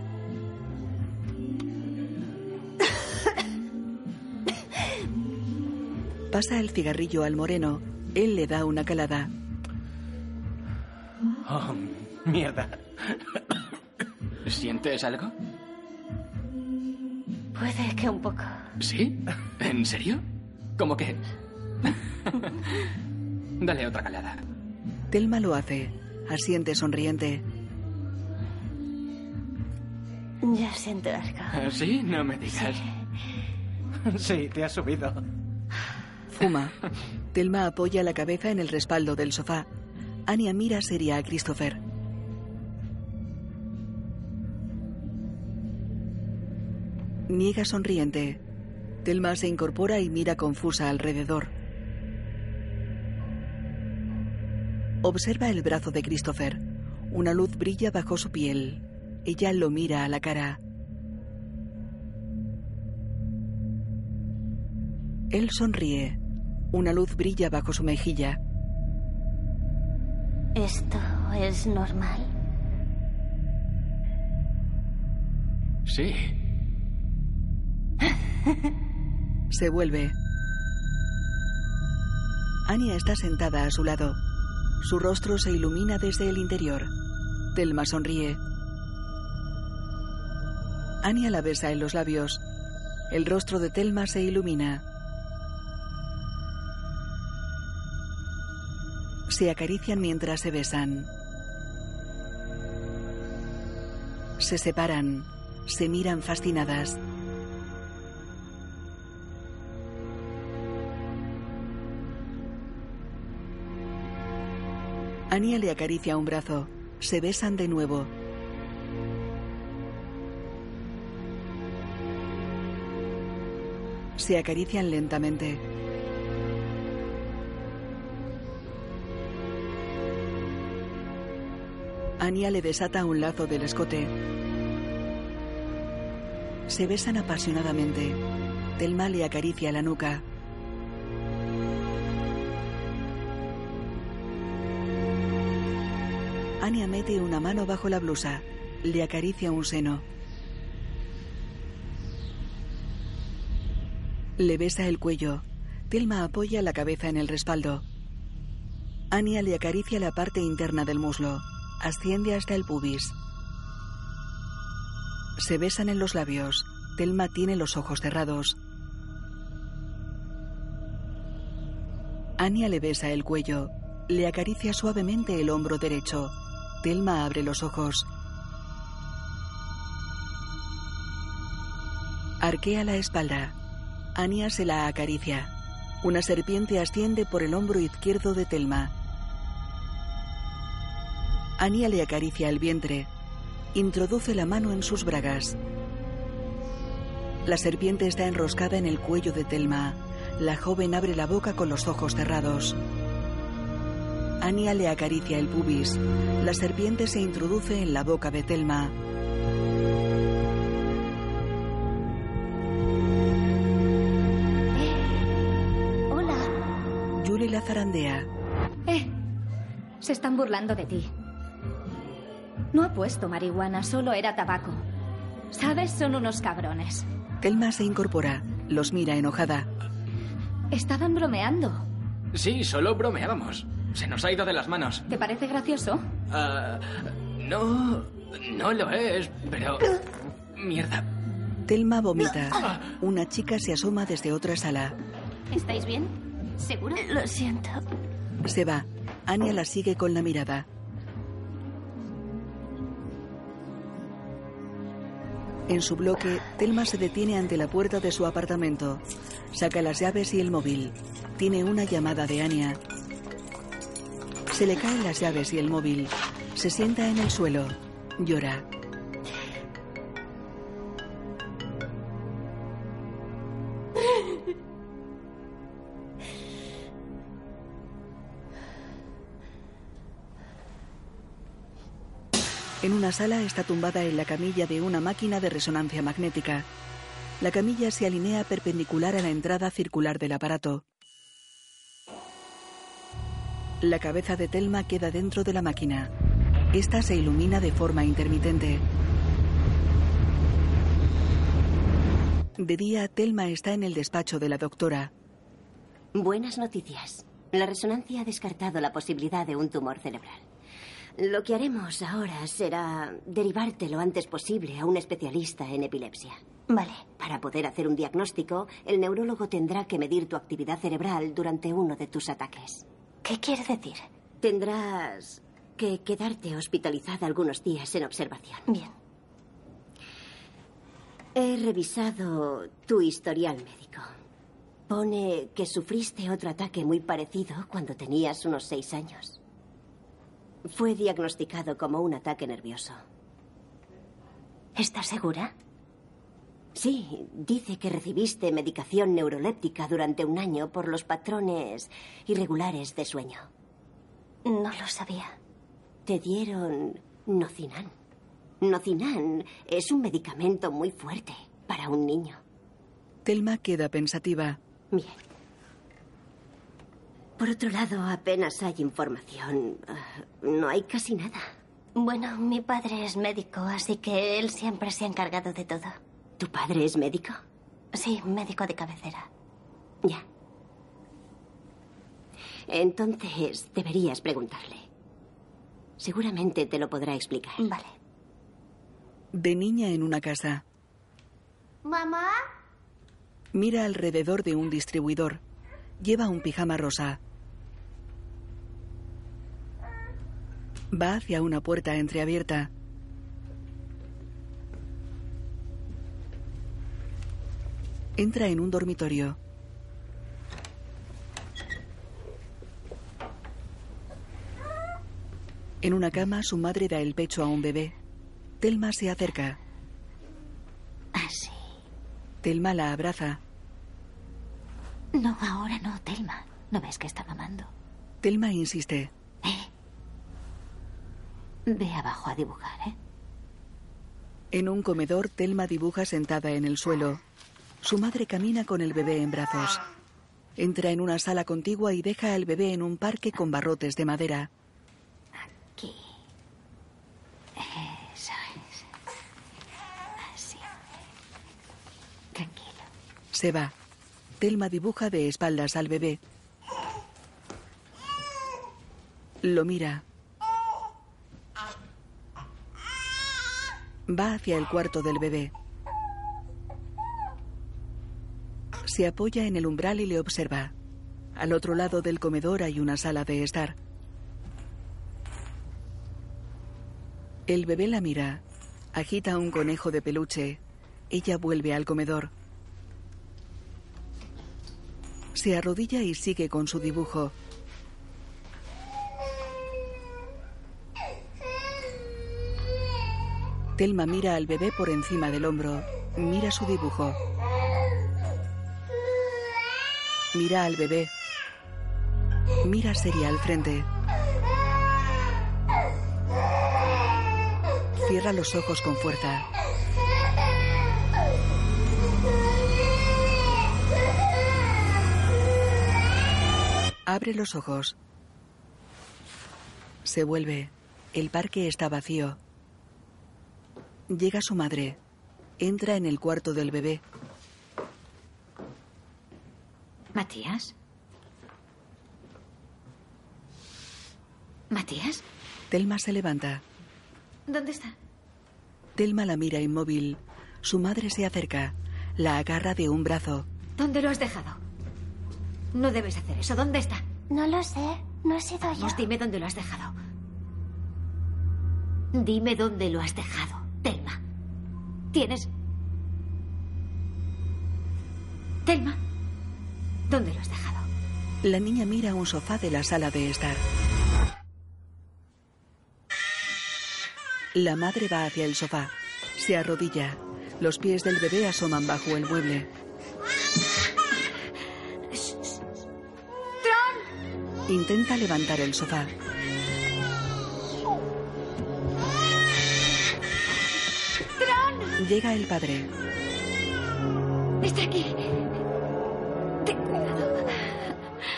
Pasa el cigarrillo al moreno. Él le da una calada. Oh, mierda. ¿Sientes algo? Puede que un poco. ¿Sí? ¿En serio? ¿Cómo que? Dale otra calada. Telma lo hace. Asiente sonriente. Ya siento algo. ¿Sí? No me digas. Sí, te has subido. Fuma. Telma apoya la cabeza en el respaldo del sofá. Anya mira seria a Christopher. Niega sonriente. Telma se incorpora y mira confusa alrededor. Observa el brazo de Christopher. Una luz brilla bajo su piel. Ella lo mira a la cara. Él sonríe. Una luz brilla bajo su mejilla. ¿Esto es normal? Sí. Se vuelve. Anya está sentada a su lado. Su rostro se ilumina desde el interior. Telma sonríe. Anya la besa en los labios. El rostro de Telma se ilumina. Se acarician mientras se besan. Se separan. Se miran fascinadas. Ania le acaricia un brazo. Se besan de nuevo. Se acarician lentamente. Ania le desata un lazo del escote. Se besan apasionadamente. Telma le acaricia la nuca. Ania mete una mano bajo la blusa. Le acaricia un seno. Le besa el cuello. Telma apoya la cabeza en el respaldo. Ania le acaricia la parte interna del muslo. Asciende hasta el pubis. Se besan en los labios. Telma tiene los ojos cerrados. Ania le besa el cuello. Le acaricia suavemente el hombro derecho. Telma abre los ojos. Arquea la espalda. Ania se la acaricia. Una serpiente asciende por el hombro izquierdo de Telma. Ania le acaricia el vientre. Introduce la mano en sus bragas. La serpiente está enroscada en el cuello de Telma. La joven abre la boca con los ojos cerrados. Ania le acaricia el pubis. La serpiente se introduce en la boca de Telma. Hola. Julie la zarandea. Eh, se están burlando de ti. No ha puesto marihuana, solo era tabaco. ¿Sabes? Son unos cabrones. Telma se incorpora. Los mira enojada. Estaban bromeando. Sí, solo bromeábamos. Se nos ha ido de las manos. ¿Te parece gracioso? Ah, no, no lo es, pero... Mierda. Telma vomita. Una chica se asoma desde otra sala. ¿Estáis bien? ¿Seguro? Lo siento. Se va. Ania la sigue con la mirada. En su bloque, Telma se detiene ante la puerta de su apartamento. Saca las llaves y el móvil. Tiene una llamada de Ania. Se le caen las llaves y el móvil. Se sienta en el suelo. Llora. Una sala está tumbada en la camilla de una máquina de resonancia magnética. La camilla se alinea perpendicular a la entrada circular del aparato. La cabeza de Telma queda dentro de la máquina. Esta se ilumina de forma intermitente. De día, Telma está en el despacho de la doctora. Buenas noticias. La resonancia ha descartado la posibilidad de un tumor cerebral. Lo que haremos ahora será derivarte lo antes posible a un especialista en epilepsia. Vale. Para poder hacer un diagnóstico, el neurólogo tendrá que medir tu actividad cerebral durante uno de tus ataques. ¿Qué quiere decir? Tendrás que quedarte hospitalizada algunos días en observación. Bien. He revisado tu historial médico. Pone que sufriste otro ataque muy parecido cuando tenías unos seis años. Fue diagnosticado como un ataque nervioso. ¿Estás segura? Sí, dice que recibiste medicación neuroléptica durante un año por los patrones irregulares de sueño. No lo sabía. Te dieron Nocinan. Nocinan es un medicamento muy fuerte para un niño. Telma queda pensativa. Bien. Por otro lado, apenas hay información. No hay casi nada. Bueno, mi padre es médico, así que él siempre se ha encargado de todo. ¿Tu padre es médico? Sí, médico de cabecera. Ya. Entonces, deberías preguntarle. Seguramente te lo podrá explicar. Vale. De niña en una casa. ¿Mamá? Mira alrededor de un distribuidor. Lleva un pijama rosa. Va hacia una puerta entreabierta. Entra en un dormitorio. En una cama, su madre da el pecho a un bebé. Telma se acerca. Ah, Así. Telma la abraza. No, ahora no, Telma. ¿No ves que está mamando? Telma insiste. Ve abajo a dibujar, ¿eh? En un comedor, Telma dibuja sentada en el suelo. Su madre camina con el bebé en brazos. Entra en una sala contigua y deja al bebé en un parque con barrotes de madera. Aquí. Eso es. Así. Tranquilo. Se va. Telma dibuja de espaldas al bebé. Lo mira. Va hacia el cuarto del bebé. Se apoya en el umbral y le observa. Al otro lado del comedor hay una sala de estar. El bebé la mira. Agita un conejo de peluche. Ella vuelve al comedor. Se arrodilla y sigue con su dibujo. Telma mira al bebé por encima del hombro. Mira su dibujo. Mira al bebé. Mira seria al frente. Cierra los ojos con fuerza. Abre los ojos. Se vuelve. El parque está vacío. Llega su madre. Entra en el cuarto del bebé. ¿Matías? ¿Matías? Telma se levanta. ¿Dónde está? Telma la mira inmóvil. Su madre se acerca. La agarra de un brazo. ¿Dónde lo has dejado? No debes hacer eso. ¿Dónde está? No lo sé. No he sido yo. Vamos, dime dónde lo has dejado. Dime dónde lo has dejado, Telma. ¿Tienes...? Telma, ¿dónde lo has dejado? La niña mira un sofá de la sala de estar. La madre va hacia el sofá. Se arrodilla. Los pies del bebé asoman bajo el mueble. Intenta levantar el sofá. Llega el padre. Está aquí. Ten cuidado.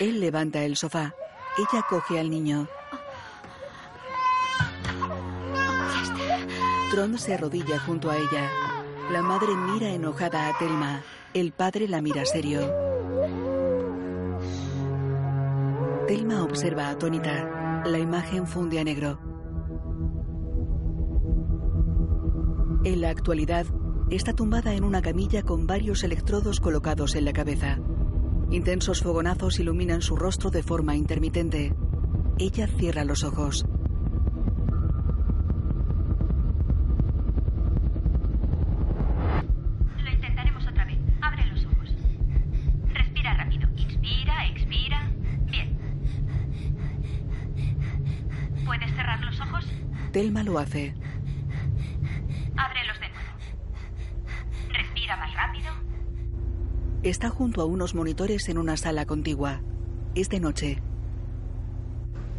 Él levanta el sofá. Ella coge al niño. Ya está. Tron se arrodilla junto a ella. La madre mira enojada a Telma. El padre la mira serio. Telma observa atónita. La imagen funde a negro. En la actualidad, está tumbada en una camilla con varios electrodos colocados en la cabeza. Intensos fogonazos iluminan su rostro de forma intermitente. Ella cierra los ojos. Lo intentaremos otra vez. Abre los ojos. Respira rápido. Inspira, expira. Bien. ¿Puedes cerrar los ojos? Telma lo hace. Ábrelos de nuevo. Respira más rápido. Está junto a unos monitores en una sala contigua. Es de noche.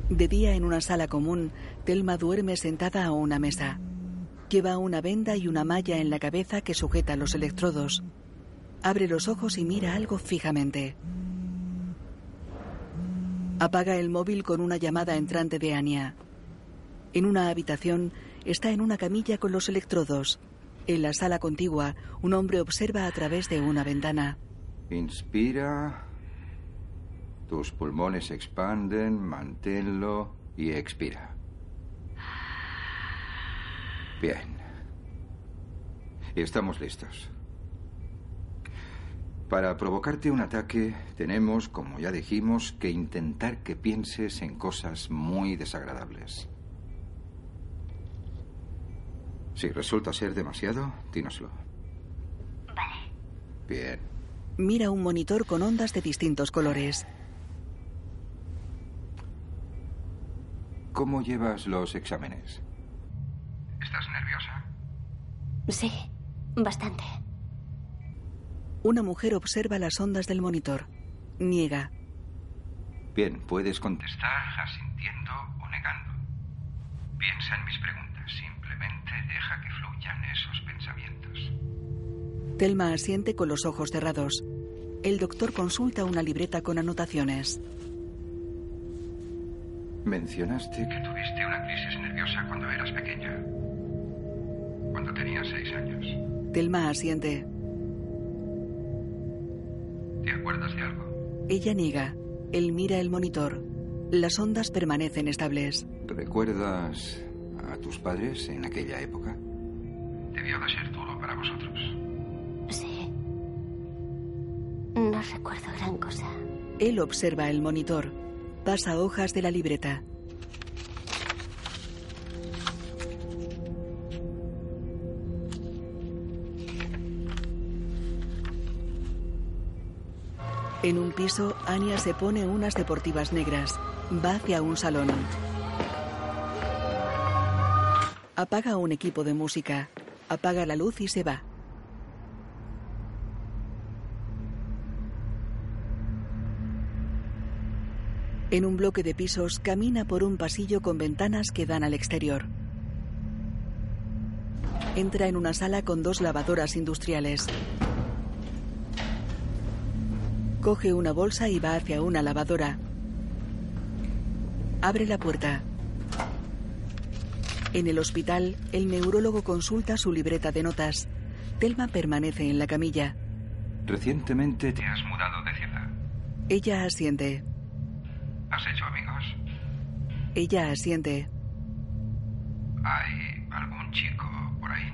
De día en una sala común, Telma duerme sentada a una mesa. Lleva una venda y una malla en la cabeza que sujeta los electrodos. Abre los ojos y mira algo fijamente. Apaga el móvil con una llamada entrante de Anya. En una habitación está en una camilla con los electrodos. En la sala contigua, un hombre observa a través de una ventana. Inspira. Tus pulmones se expanden, manténlo y expira. Bien. Estamos listos. Para provocarte un ataque, tenemos, como ya dijimos, que intentar que pienses en cosas muy desagradables. Si resulta ser demasiado, dínoslo. Vale. Bien. Mira un monitor con ondas de distintos colores. ¿Cómo llevas los exámenes? ¿Estás nerviosa? Sí, bastante. Una mujer observa las ondas del monitor. Niega. Bien, puedes contestar asintiendo o negando. Piensa en mis preguntas. Simplemente deja que fluyan esos pensamientos. Telma asiente con los ojos cerrados. El doctor consulta una libreta con anotaciones. Mencionaste que tuviste una crisis nerviosa cuando eras pequeña. Cuando tenías seis años. Telma asiente. ¿Te acuerdas de algo? Ella niega. Él mira el monitor. Las ondas permanecen estables. ¿Recuerdas a tus padres en aquella época? Debió de ser duro para vosotros. No recuerdo gran cosa. Él observa el monitor. Pasa hojas de la libreta. En un piso, Anya se pone unas deportivas negras. Va hacia un salón. Apaga un equipo de música. Apaga la luz y se va. En un bloque de pisos camina por un pasillo con ventanas que dan al exterior. Entra en una sala con dos lavadoras industriales. Coge una bolsa y va hacia una lavadora. Abre la puerta. En el hospital, el neurólogo consulta su libreta de notas. Telma permanece en la camilla. Recientemente te has mudado de ciudad. Ella asiente. ¿Has hecho amigos? Ella asiente. ¿Hay algún chico por ahí?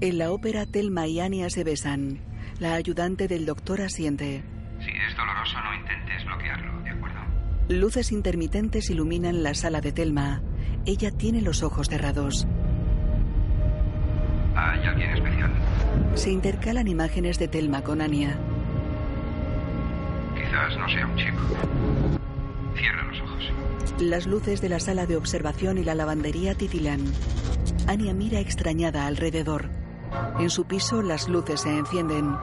En la ópera, Telma y Anya se besan. La ayudante del doctor asiente. Si es doloroso, no intentes bloquearlo, ¿de acuerdo? Luces intermitentes iluminan la sala de Telma. Ella tiene los ojos cerrados. ¿Hay alguien especial? Se intercalan imágenes de Telma con Anya. Quizás no sea un chico. Cierra los ojos. Las luces de la sala de observación y la lavandería titilan. Anya mira extrañada alrededor. En su piso las luces se encienden.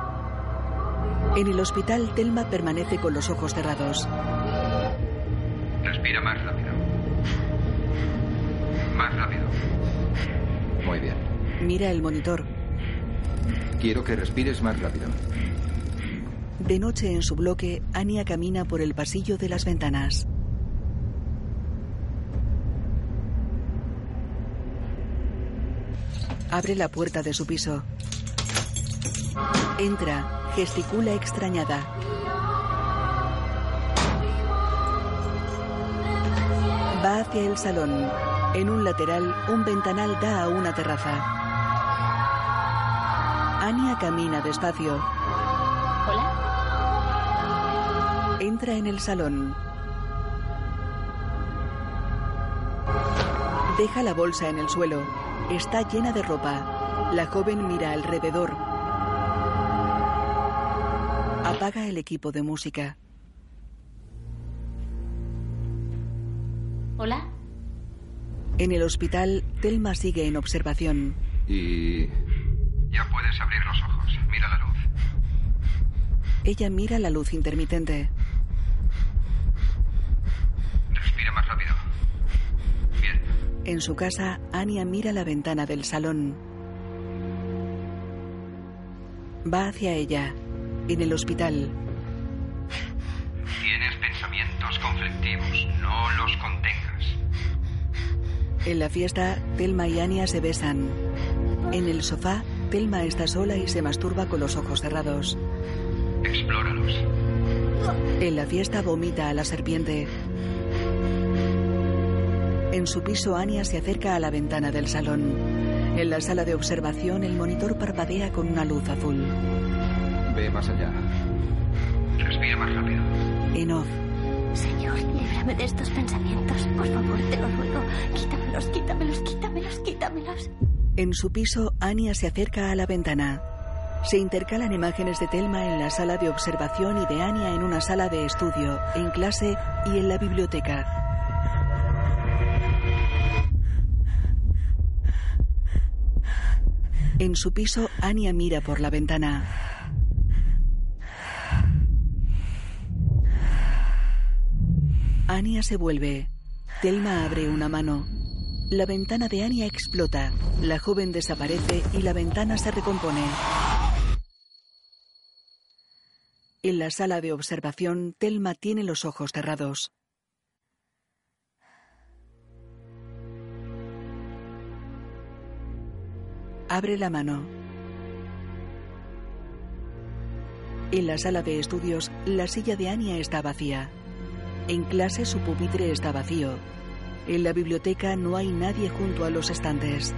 En el hospital, Telma permanece con los ojos cerrados. Respira más rápido. Más rápido. Muy bien. Mira el monitor. Quiero que respires más rápido. De noche en su bloque, Anya camina por el pasillo de las ventanas. Abre la puerta de su piso. Entra, gesticula extrañada. Va hacia el salón. En un lateral, un ventanal da a una terraza. Anya camina despacio. Entra en el salón. Deja la bolsa en el suelo. Está llena de ropa. La joven mira alrededor. Apaga el equipo de música. ¿Hola? En el hospital, Telma sigue en observación. Y... Ya puedes abrir los ojos. Mira la luz. Ella mira la luz intermitente. Respira más rápido. Bien. En su casa, Anya mira la ventana del salón. Va hacia ella. En el hospital, Tienes pensamientos conflictivos. No los contengas. en la fiesta, Telma y Anya se besan. En el sofá, Telma está sola y se masturba con los ojos cerrados. Explóralos. En la fiesta vomita a la serpiente. En su piso, Anya se acerca a la ventana del salón. En la sala de observación, el monitor parpadea con una luz azul. Ve más allá. Respira más rápido. En off, Señor, líbrame de estos pensamientos. Por favor, te lo ruego. Quítamelos, quítamelos, quítamelos, quítamelos. en su piso, Anya se acerca a la ventana. Se intercalan imágenes de Telma en la sala de observación y de Anya en una sala de estudio, en clase y en la biblioteca. En su piso, Anya mira por la ventana. Anya se vuelve. Telma abre una mano. La ventana de Anya explota. La joven desaparece y la ventana se recompone. En la sala de observación, Telma tiene los ojos cerrados. Abre la mano. En la sala de estudios, la silla de Anya está vacía. En clase, su pupitre está vacío. En la biblioteca no hay nadie junto a los estantes.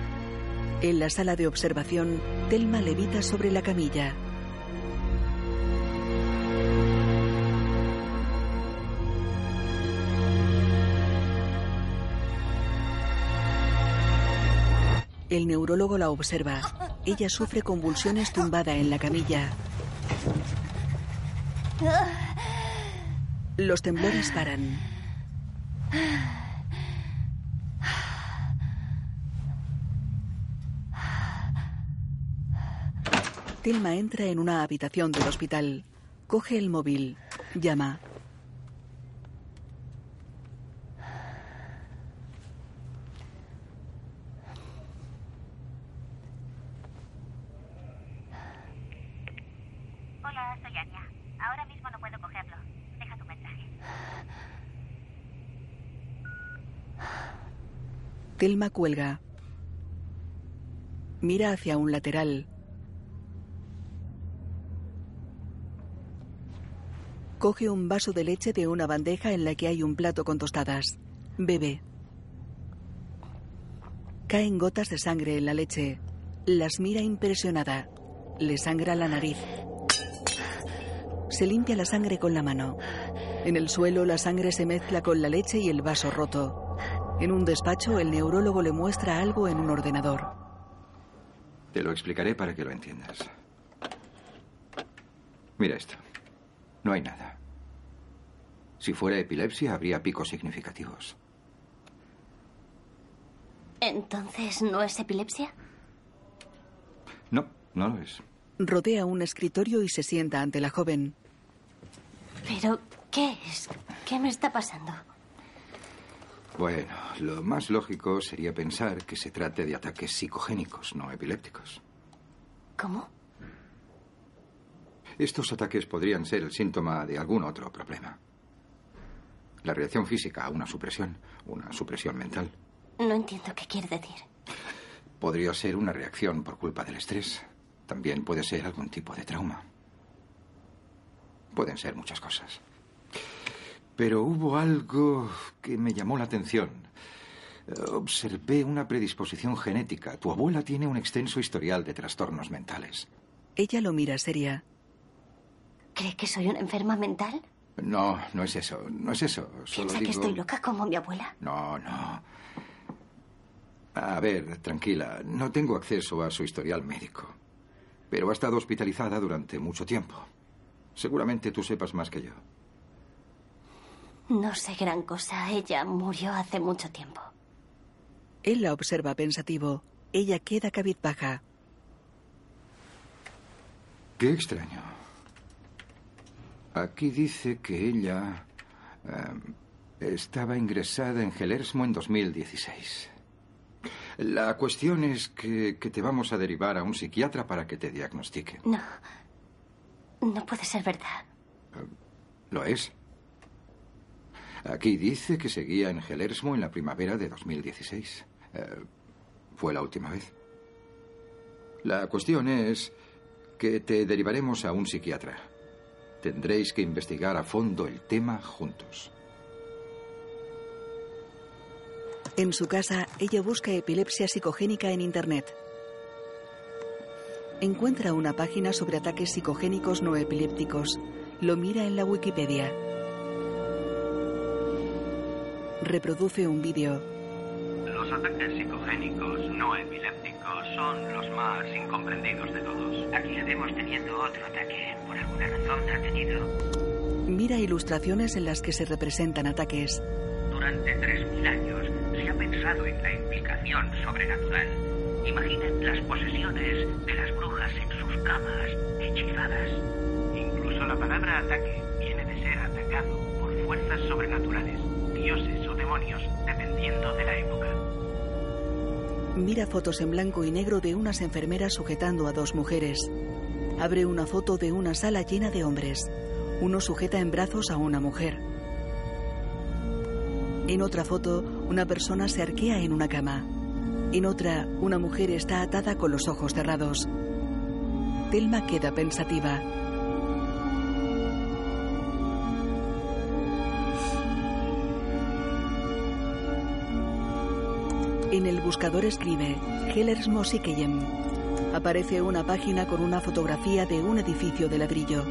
En la sala de observación, Telma levita sobre la camilla. El neurólogo la observa. Ella sufre convulsiones tumbada en la camilla. Los temblores paran. Telma entra en una habitación del hospital. Coge el móvil. Llama. Hola, soy Anya. Ahora mismo no puedo cogerlo. Deja tu mensaje. Telma cuelga. Mira hacia un lateral. Coge un vaso de leche de una bandeja en la que hay un plato con tostadas. Bebe. Caen gotas de sangre en la leche. Las mira impresionada. Le sangra la nariz. Se limpia la sangre con la mano. En el suelo la sangre se mezcla con la leche y el vaso roto. En un despacho el neurólogo le muestra algo en un ordenador. Te lo explicaré para que lo entiendas. Mira esto. No hay nada. Si fuera epilepsia, habría picos significativos. Entonces, ¿no es epilepsia? No, no lo es. Rodea un escritorio y se sienta ante la joven. ¿Pero qué es? ¿Qué me está pasando? Bueno, lo más lógico sería pensar que se trate de ataques psicogénicos, no epilépticos. ¿Cómo? Estos ataques podrían ser el síntoma de algún otro problema. La reacción física a una supresión, una supresión mental. No entiendo qué quiere decir. Podría ser una reacción por culpa del estrés. También puede ser algún tipo de trauma. Pueden ser muchas cosas. Pero hubo algo que me llamó la atención. Observé una predisposición genética. Tu abuela tiene un extenso historial de trastornos mentales. Ella lo mira seria. ¿Cree que soy una enferma mental? No, no es eso, no es eso. Solo ¿Piensa que estoy loca como mi abuela? No, no. A ver, tranquila, no tengo acceso a su historial médico. Pero ha estado hospitalizada durante mucho tiempo. Seguramente tú sepas más que yo. No sé gran cosa. Ella murió hace mucho tiempo. Él la observa pensativo. Ella queda cabizbaja. Qué extraño. Aquí dice que ella eh, estaba ingresada en Gelersmo en 2016. La cuestión es que, que te vamos a derivar a un psiquiatra para que te diagnostique. No. No puede ser verdad. ¿Lo es? Aquí dice que seguía en Gelersmo en la primavera de 2016. Eh, fue la última vez. La cuestión es que te derivaremos a un psiquiatra. Tendréis que investigar a fondo el tema juntos. En su casa, ella busca epilepsia psicogénica en Internet. Encuentra una página sobre ataques psicogénicos no epilépticos. Lo mira en la Wikipedia. Reproduce un vídeo. Los ataques psicogénicos no epilépticos son los más incomprendidos de todos. Aquí le vemos teniendo otro ataque. Por alguna razón ha tenido. Mira ilustraciones en las que se representan ataques. Durante 3.000 años se ha pensado en la implicación sobrenatural. Imaginen las posesiones de las brujas en sus camas, hechizadas. Incluso la palabra ataque viene de ser atacado por fuerzas sobrenaturales, dioses dependiendo de la época. Mira fotos en blanco y negro de unas enfermeras sujetando a dos mujeres. Abre una foto de una sala llena de hombres. Uno sujeta en brazos a una mujer. En otra foto, una persona se arquea en una cama. En otra, una mujer está atada con los ojos cerrados. Telma queda pensativa. En el buscador escribe Hellers Mosikeyem. Aparece una página con una fotografía de un edificio de ladrillo.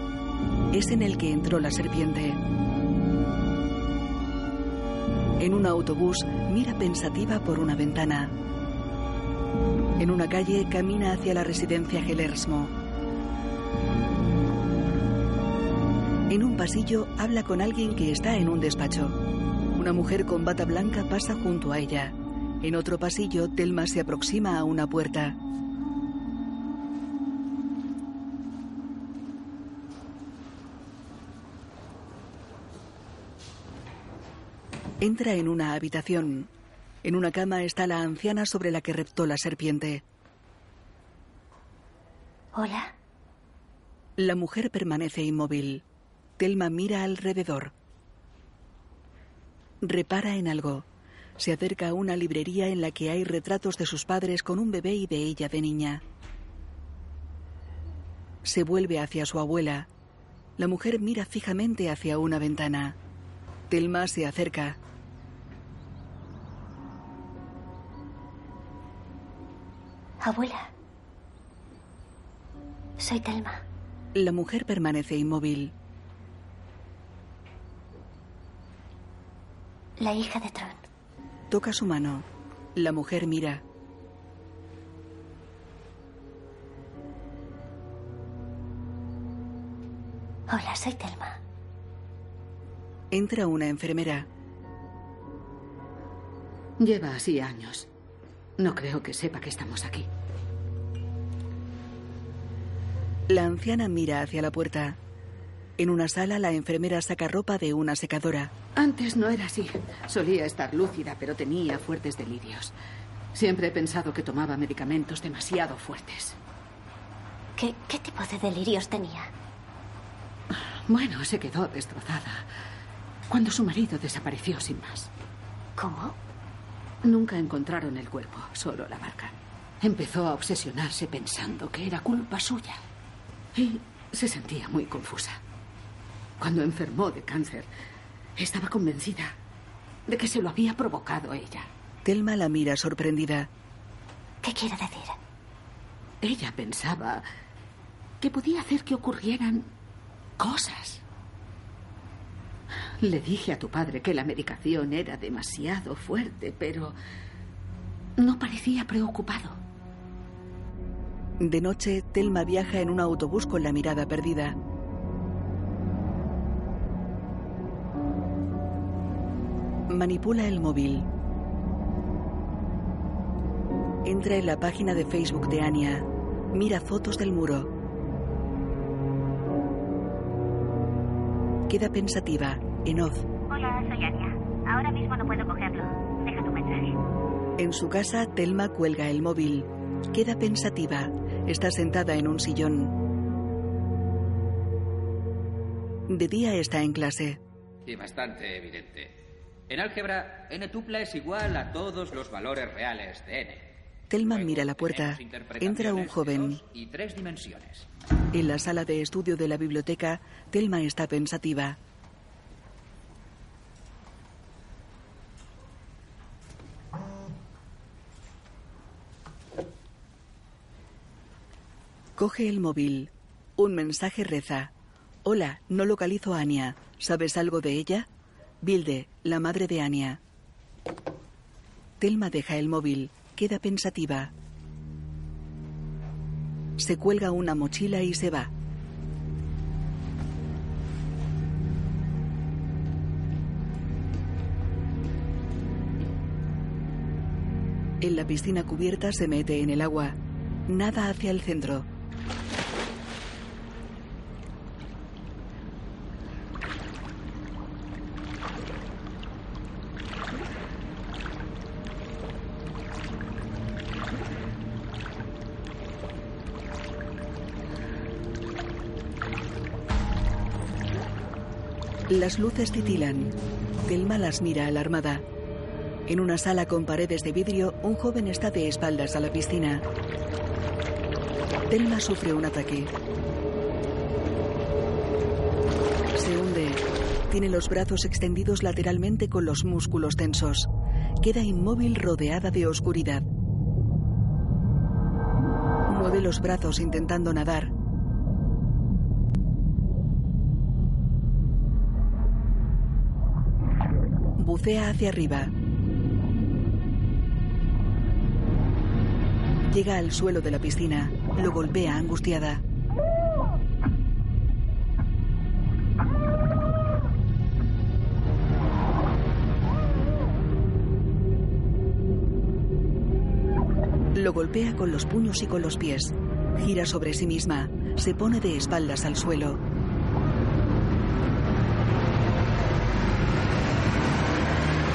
Es en el que entró la serpiente. En un autobús mira pensativa por una ventana. En una calle camina hacia la residencia Hellersmo. En un pasillo habla con alguien que está en un despacho. Una mujer con bata blanca pasa junto a ella. En otro pasillo, Telma se aproxima a una puerta. Entra en una habitación. En una cama está la anciana sobre la que reptó la serpiente. Hola. La mujer permanece inmóvil. Telma mira alrededor. Repara en algo. Se acerca a una librería en la que hay retratos de sus padres con un bebé y de ella de niña. Se vuelve hacia su abuela. La mujer mira fijamente hacia una ventana. Telma se acerca. Abuela. Soy Telma. La mujer permanece inmóvil. La hija de Tron. Toca su mano. La mujer mira. Hola, soy Telma. Entra una enfermera. Lleva así años. No creo que sepa que estamos aquí. La anciana mira hacia la puerta. En una sala, la enfermera saca ropa de una secadora. Antes no era así. Solía estar lúcida, pero tenía fuertes delirios. Siempre he pensado que tomaba medicamentos demasiado fuertes. ¿Qué, qué tipo de delirios tenía? Bueno, se quedó destrozada cuando su marido desapareció sin más. ¿Cómo? Nunca encontraron el cuerpo, solo la barca. Empezó a obsesionarse pensando que era culpa suya. Y se sentía muy confusa. Cuando enfermó de cáncer, estaba convencida de que se lo había provocado ella. Telma la mira sorprendida. ¿Qué quiere decir? Ella pensaba que podía hacer que ocurrieran cosas. Le dije a tu padre que la medicación era demasiado fuerte, pero no parecía preocupado. De noche, Telma viaja en un autobús con la mirada perdida. Manipula el móvil. Entra en la página de Facebook de Anya. Mira fotos del muro. Queda pensativa, en off. Hola, soy Anya. Ahora mismo no puedo cogerlo. Deja tu mensaje. En su casa, Telma cuelga el móvil. Queda pensativa. Está sentada en un sillón. De día está en clase. Y bastante evidente. En álgebra, n tupla es igual a todos los valores reales de n. Telma mira la puerta. Entra un joven. Y tres dimensiones. En la sala de estudio de la biblioteca, Telma está pensativa. Coge el móvil. Un mensaje reza. Hola, no localizo a Anya. ¿Sabes algo de ella? Bilde, la madre de Anya. Telma deja el móvil. Queda pensativa. Se cuelga una mochila y se va. En la piscina cubierta se mete en el agua. Nada hacia el centro. Las luces titilan. Telma las mira alarmada. En una sala con paredes de vidrio, un joven está de espaldas a la piscina. Telma sufre un ataque. Se hunde. Tiene los brazos extendidos lateralmente con los músculos tensos. Queda inmóvil rodeada de oscuridad. Mueve los brazos intentando nadar. Bucea hacia arriba. Llega al suelo de la piscina. Lo golpea angustiada. Lo golpea con los puños y con los pies. Gira sobre sí misma. Se pone de espaldas al suelo.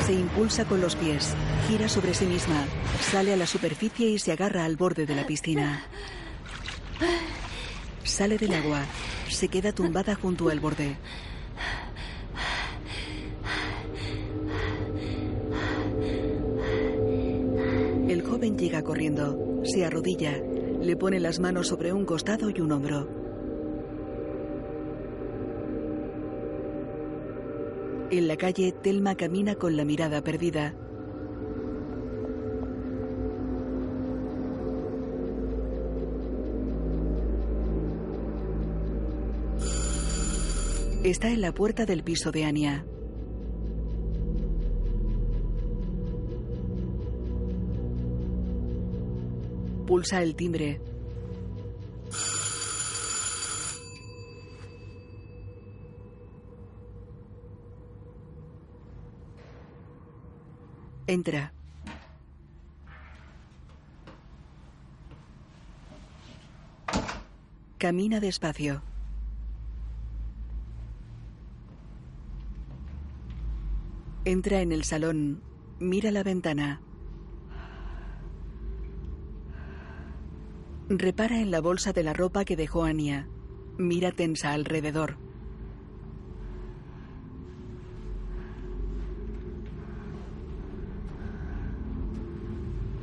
Se impulsa con los pies. Gira sobre sí misma. Sale a la superficie y se agarra al borde de la piscina. Sale del agua. Se queda tumbada junto al borde. El joven llega corriendo. Se arrodilla. Le pone las manos sobre un costado y un hombro. En la calle, Telma camina con la mirada perdida. Está en la puerta del piso de Ania. Pulsa el timbre. Entra. Camina despacio. Entra en el salón. Mira la ventana. Repara en la bolsa de la ropa que dejó Ania. Mira tensa alrededor.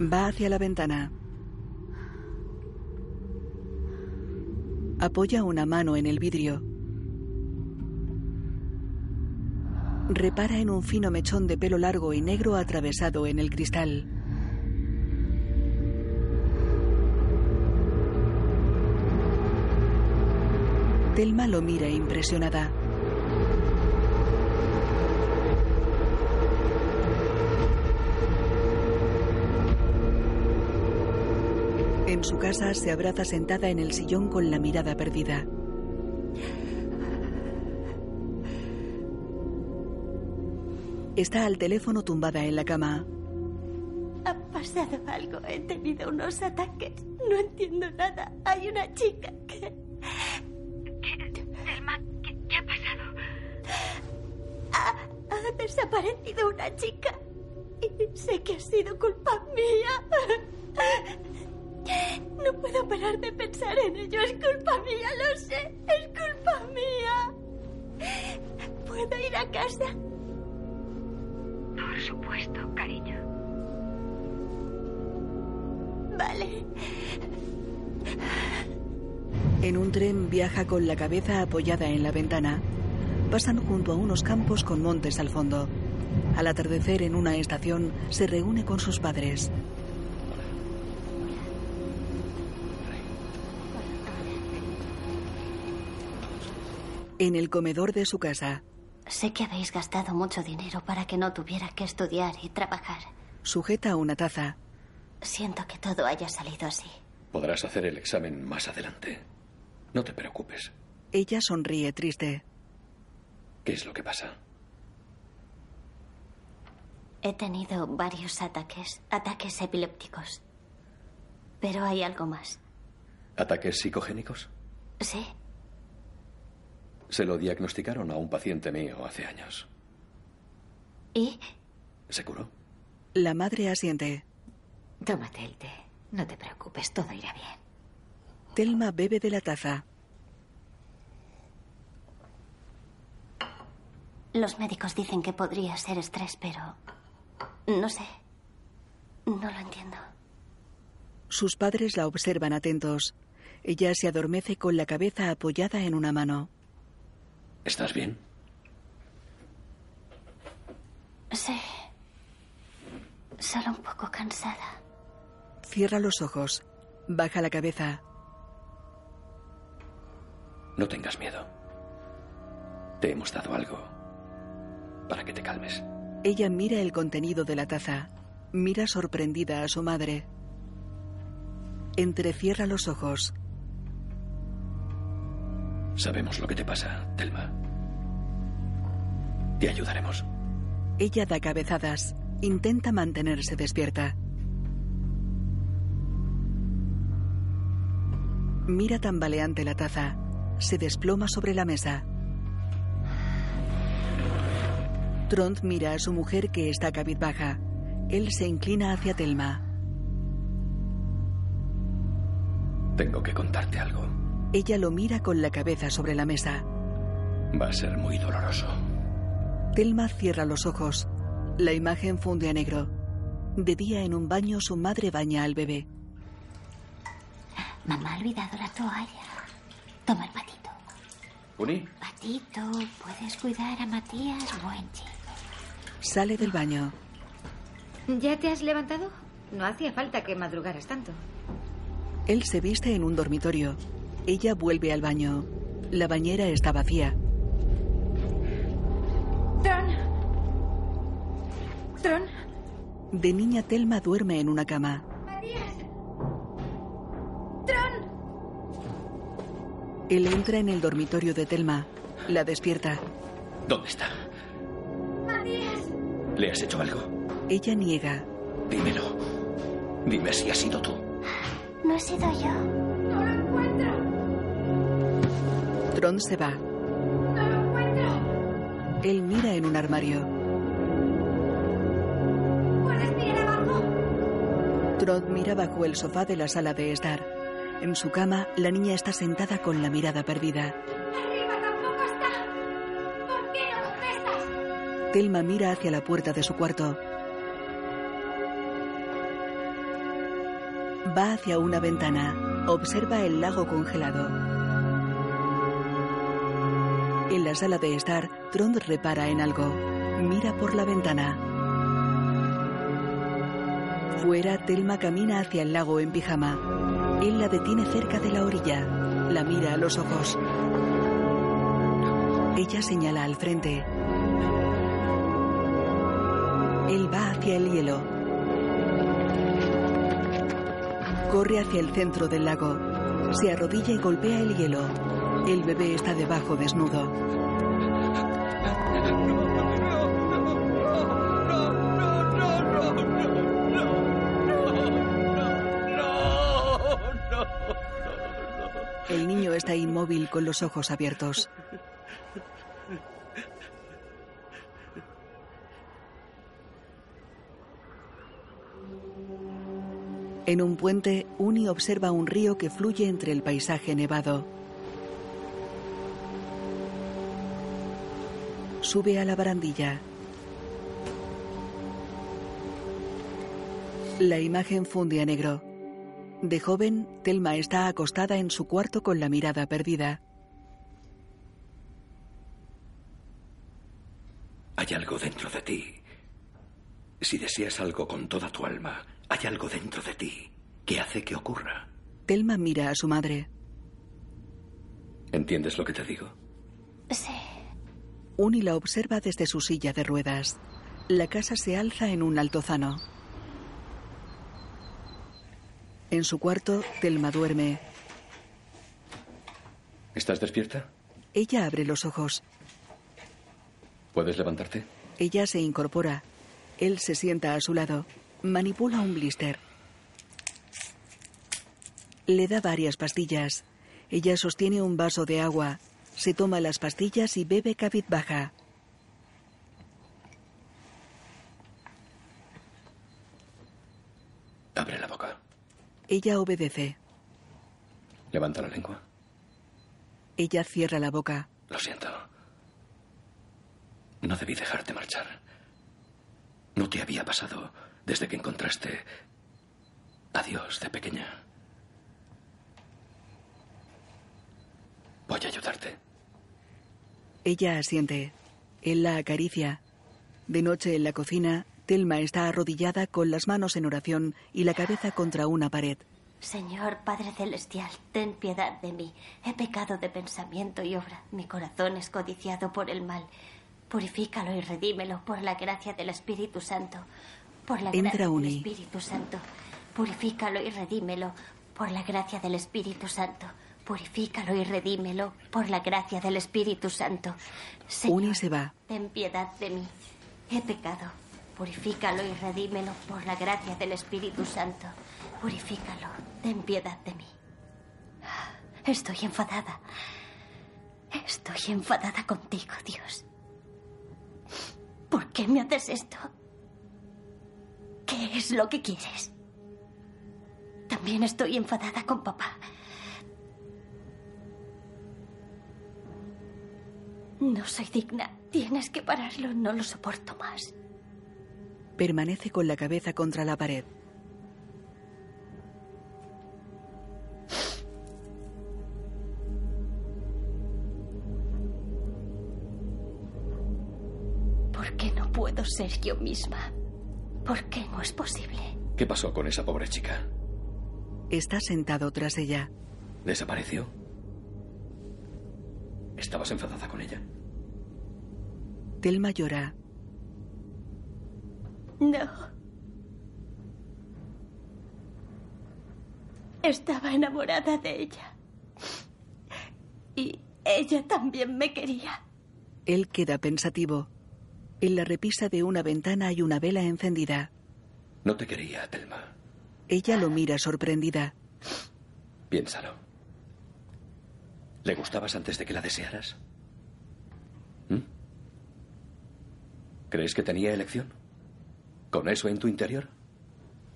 Va hacia la ventana. Apoya una mano en el vidrio. Repara en un fino mechón de pelo largo y negro atravesado en el cristal. Telma lo mira impresionada. En su casa se abraza sentada en el sillón con la mirada perdida. Está al teléfono tumbada en la cama. Ha pasado algo. He tenido unos ataques. No entiendo nada. Hay una chica que... ¿Qué? Selma, ¿qué, qué ha pasado? Ha, ha desaparecido una chica. Y sé que ha sido culpa mía. No puedo parar de pensar en ello. Es culpa mía, lo sé. Es culpa mía. ¿Puedo ir a casa? Por supuesto, cariño. Vale. En un tren viaja con la cabeza apoyada en la ventana. Pasan junto a unos campos con montes al fondo. Al atardecer en una estación se reúne con sus padres. En el comedor de su casa, Sé que habéis gastado mucho dinero para que no tuviera que estudiar y trabajar. sujeta una taza. Siento que todo haya salido así. Podrás hacer el examen más adelante. No te preocupes. Ella sonríe triste. ¿Qué es lo que pasa? He tenido varios ataques, ataques epilépticos. Pero hay algo más. ¿Ataques psicogénicos? Sí. Se lo diagnosticaron a un paciente mío hace años. ¿Y? ¿Se curó? La madre asiente. Tómate el té. No te preocupes, todo irá bien. Telma bebe de la taza. Los médicos dicen que podría ser estrés, pero... No sé. No lo entiendo. Sus padres la observan atentos. Ella se adormece con la cabeza apoyada en una mano. ¿Estás bien? Sí. Solo un poco cansada. Cierra los ojos. Baja la cabeza. No tengas miedo. Te hemos dado algo para que te calmes. Ella mira el contenido de la taza. Mira sorprendida a su madre. Entrecierra los ojos. Sabemos lo que te pasa, Telma. Te ayudaremos. Ella da cabezadas. Intenta mantenerse despierta. Mira tambaleante la taza. Se desploma sobre la mesa. Trond mira a su mujer que está cabizbaja. Él se inclina hacia Telma. Tengo que contarte algo. Ella lo mira con la cabeza sobre la mesa. Va a ser muy doloroso. Telma cierra los ojos. La imagen funde a negro. De día en un baño su madre baña al bebé. Mamá ha olvidado la toalla. Toma el patito. ¿Uni? Patito, puedes cuidar a Matías, buen chico. Sale del baño. ¿Ya te has levantado? No hacía falta que madrugaras tanto. Él se viste en un dormitorio. Ella vuelve al baño. La bañera está vacía. Tron. Tron. De niña Telma duerme en una cama. Matías. Tron. Él entra en el dormitorio de Telma. La despierta. ¿Dónde está? Matías. ¿Le has hecho algo? Ella niega. Dímelo. Dime si has sido tú. No he sido yo. Tron se va. No lo encuentro. Él mira en un armario. ¿Puedes mirar abajo? Tron mira bajo el sofá de la sala de estar. En su cama, la niña está sentada con la mirada perdida. Arriba tampoco está. ¿Por qué no contestas? Telma mira hacia la puerta de su cuarto. Va hacia una ventana. Observa el lago congelado. En la sala de estar, Trond repara en algo. Mira por la ventana. Fuera, Telma camina hacia el lago en pijama. Él la detiene cerca de la orilla. La mira a los ojos. Ella señala al frente. Él va hacia el hielo. Corre hacia el centro del lago. Se arrodilla y golpea el hielo. El bebé está debajo desnudo. El niño está inmóvil con los ojos abiertos. En un puente, Uni observa un río que fluye entre el paisaje nevado. Sube a la barandilla. La imagen funde a negro. De joven, Telma está acostada en su cuarto con la mirada perdida. Hay algo dentro de ti. Si deseas algo con toda tu alma, hay algo dentro de ti que hace que ocurra. Telma mira a su madre. ¿Entiendes lo que te digo? Sí. Uni la observa desde su silla de ruedas. La casa se alza en un altozano. En su cuarto, Telma duerme. ¿Estás despierta? Ella abre los ojos. ¿Puedes levantarte? Ella se incorpora. Él se sienta a su lado. Manipula un blister. Le da varias pastillas. Ella sostiene un vaso de agua. Se toma las pastillas y bebe cabizbaja. Abre la boca. Ella obedece. Levanta la lengua. Ella cierra la boca. Lo siento. No debí dejarte marchar. No te había pasado desde que encontraste a Dios de pequeña. Voy a ayudarte. Ella asiente. Él la acaricia. De noche en la cocina, Telma está arrodillada con las manos en oración y la cabeza contra una pared. Señor Padre Celestial, ten piedad de mí. He pecado de pensamiento y obra. Mi corazón es codiciado por el mal. Purifícalo y redímelo por la gracia del Espíritu Santo. Por la Entra gracia del. Espíritu Santo. Purifícalo y redímelo por la gracia del Espíritu Santo. Purifícalo y redímelo por la gracia del Espíritu Santo. Señor, Uni se va. ten piedad de mí. He pecado. Purifícalo y redímelo por la gracia del Espíritu Santo. Purifícalo. Ten piedad de mí. Estoy enfadada. Estoy enfadada contigo, Dios. ¿Por qué me haces esto? ¿Qué es lo que quieres? También estoy enfadada con papá. No soy digna. Tienes que pararlo. No lo soporto más. Permanece con la cabeza contra la pared. ¿Por qué no puedo ser yo misma? ¿Por qué no es posible? ¿Qué pasó con esa pobre chica? Está sentado tras ella. ¿Desapareció? ¿Estabas enfadada con ella? Telma llora. No. Estaba enamorada de ella. Y ella también me quería. Él queda pensativo. En la repisa de una ventana hay una vela encendida. No te quería, Telma. Ella lo mira sorprendida. Piénsalo. ¿Le gustabas antes de que la desearas? ¿Mm? ¿Crees que tenía elección? ¿Con eso en tu interior?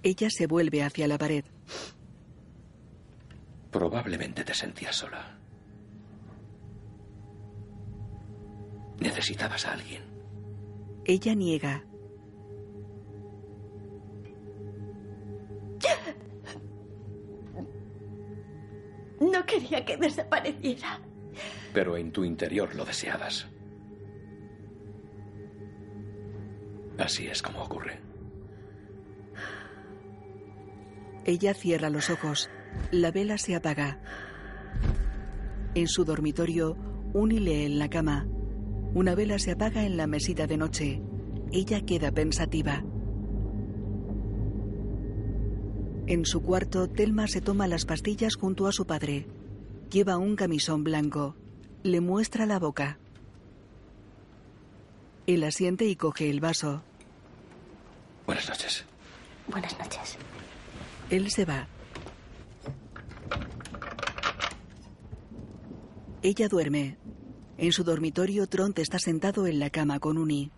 Ella se vuelve hacia la pared. Probablemente te sentías sola. Necesitabas a alguien. Ella niega. No quería que desapareciera. Pero en tu interior lo deseabas. Así es como ocurre. Ella cierra los ojos. La vela se apaga. En su dormitorio, Uni lee en la cama. Una vela se apaga en la mesita de noche. Ella queda pensativa. En su cuarto, Telma se toma las pastillas junto a su padre. Lleva un camisón blanco. Le muestra la boca. Él asiente y coge el vaso. Buenas noches. Buenas noches. Él se va. Ella duerme. En su dormitorio, Tront está sentado en la cama con Uni.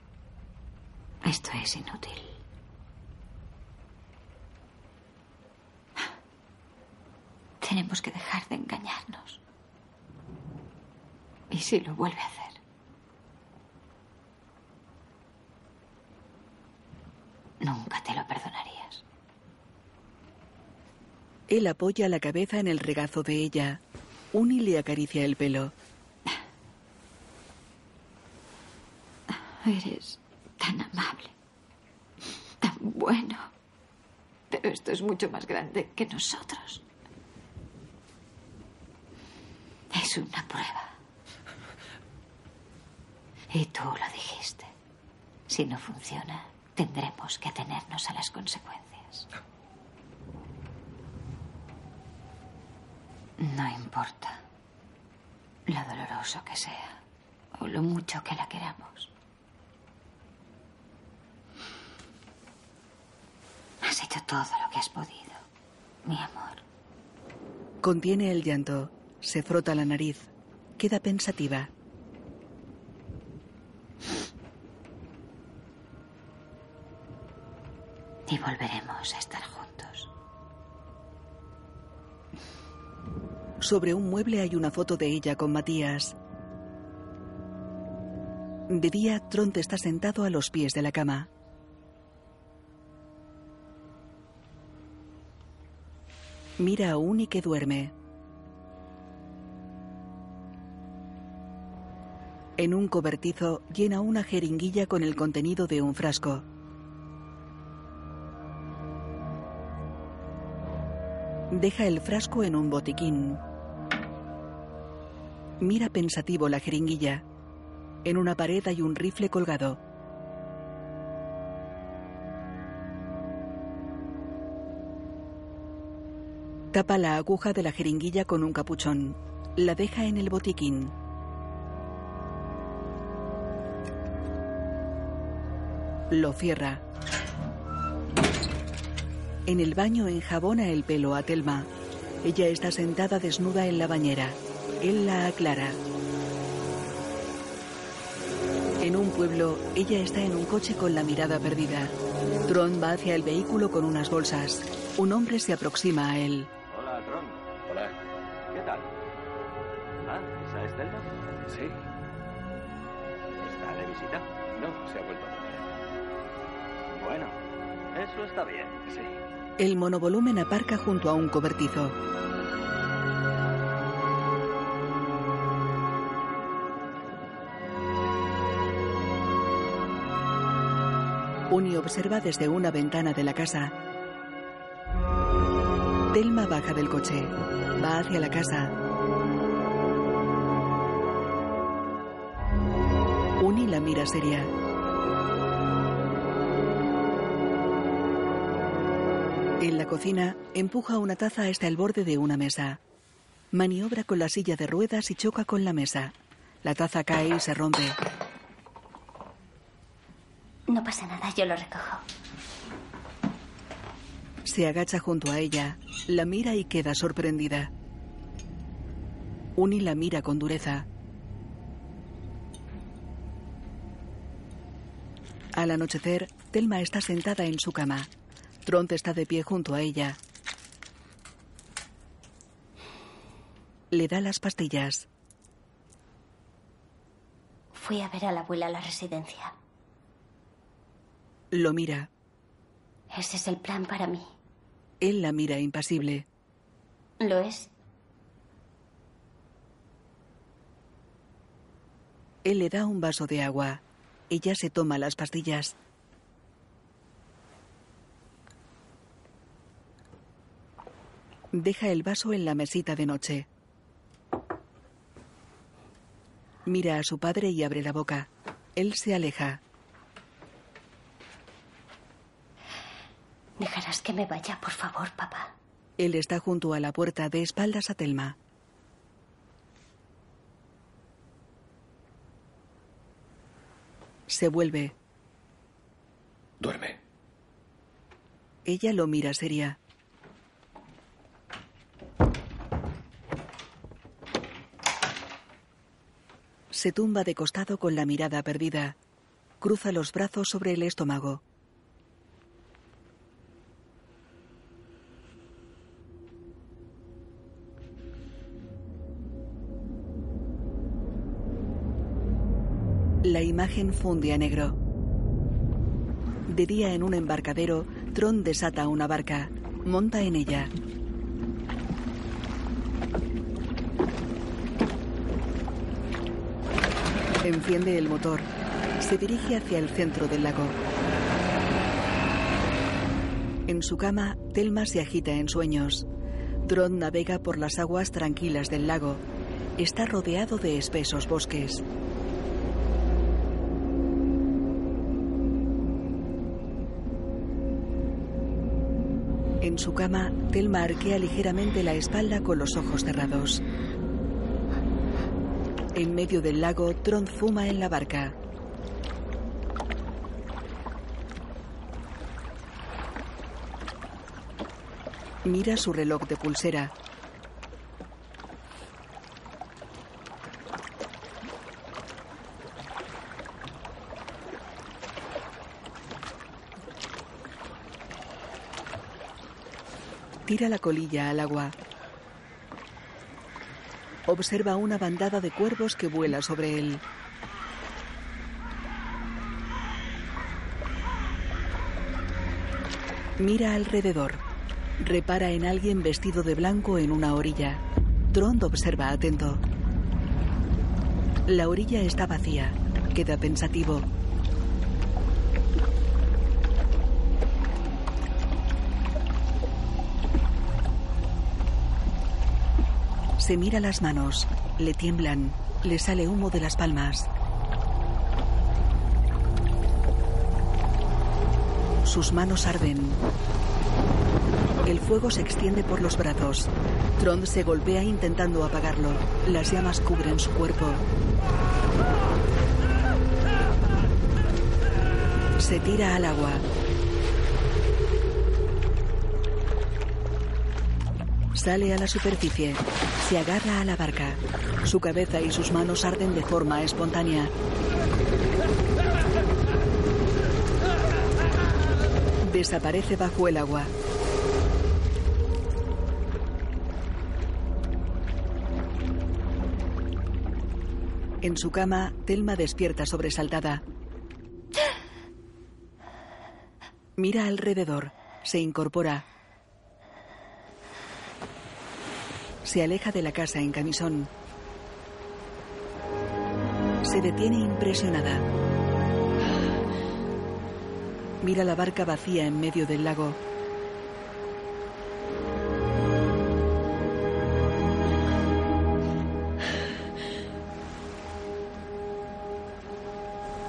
Esto es inútil. Tenemos que dejar de engañarnos. ¿Y si lo vuelve a hacer? Nunca te lo perdonarías. Él apoya la cabeza en el regazo de ella. Uni le acaricia el pelo. Eres tan amable, tan bueno. Pero esto es mucho más grande que nosotros. Es una prueba. Y tú lo dijiste. Si no funciona, tendremos que atenernos a las consecuencias. No importa lo doloroso que sea o lo mucho que la queramos. Has hecho todo lo que has podido, mi amor. Contiene el llanto. Se frota la nariz. Queda pensativa. Y volveremos a estar juntos. Sobre un mueble hay una foto de ella con Matías. De día, Tront está sentado a los pies de la cama. Mira a Uni que duerme. En un cobertizo llena una jeringuilla con el contenido de un frasco. Deja el frasco en un botiquín. Mira pensativo la jeringuilla. En una pared hay un rifle colgado. Tapa la aguja de la jeringuilla con un capuchón. La deja en el botiquín. Lo cierra. En el baño enjabona el pelo a Telma. Ella está sentada desnuda en la bañera. Él la aclara. En un pueblo, ella está en un coche con la mirada perdida. Tron va hacia el vehículo con unas bolsas. Un hombre se aproxima a él. Está bien. Sí. El monovolumen aparca junto a un cobertizo. Uni observa desde una ventana de la casa. Telma baja del coche. Va hacia la casa. Uni la mira seria. Cocina, empuja una taza hasta el borde de una mesa. Maniobra con la silla de ruedas y choca con la mesa. La taza cae y se rompe. No pasa nada, yo lo recojo. Se agacha junto a ella, la mira y queda sorprendida. Uni la mira con dureza. Al anochecer, Telma está sentada en su cama. Tront está de pie junto a ella. Le da las pastillas. Fui a ver a la abuela a la residencia. Lo mira. Ese es el plan para mí. Él la mira impasible. ¿Lo es? Él le da un vaso de agua. Ella se toma las pastillas. Deja el vaso en la mesita de noche. Mira a su padre y abre la boca. Él se aleja. ¿Dejarás que me vaya, por favor, papá? Él está junto a la puerta de espaldas a Telma. Se vuelve. Duerme. Ella lo mira seria. Se tumba de costado con la mirada perdida. Cruza los brazos sobre el estómago. La imagen funde a negro. De día en un embarcadero, Tron desata una barca. Monta en ella. Enciende el motor. Se dirige hacia el centro del lago. En su cama, Telma se agita en sueños. Tron navega por las aguas tranquilas del lago. Está rodeado de espesos bosques. En su cama, Telma arquea ligeramente la espalda con los ojos cerrados. En medio del lago, Tron fuma en la barca. Mira su reloj de pulsera. Tira la colilla al agua. Observa una bandada de cuervos que vuela sobre él. Mira alrededor. Repara en alguien vestido de blanco en una orilla. Trond observa atento. La orilla está vacía. Queda pensativo. Se mira las manos. Le tiemblan. Le sale humo de las palmas. Sus manos arden. El fuego se extiende por los brazos. Trond se golpea intentando apagarlo. Las llamas cubren su cuerpo. Se tira al agua. Sale a la superficie. Se agarra a la barca. Su cabeza y sus manos arden de forma espontánea. Desaparece bajo el agua. En su cama, Telma despierta sobresaltada. Mira alrededor. Se incorpora. Se aleja de la casa en camisón. Se detiene impresionada. Mira la barca vacía en medio del lago.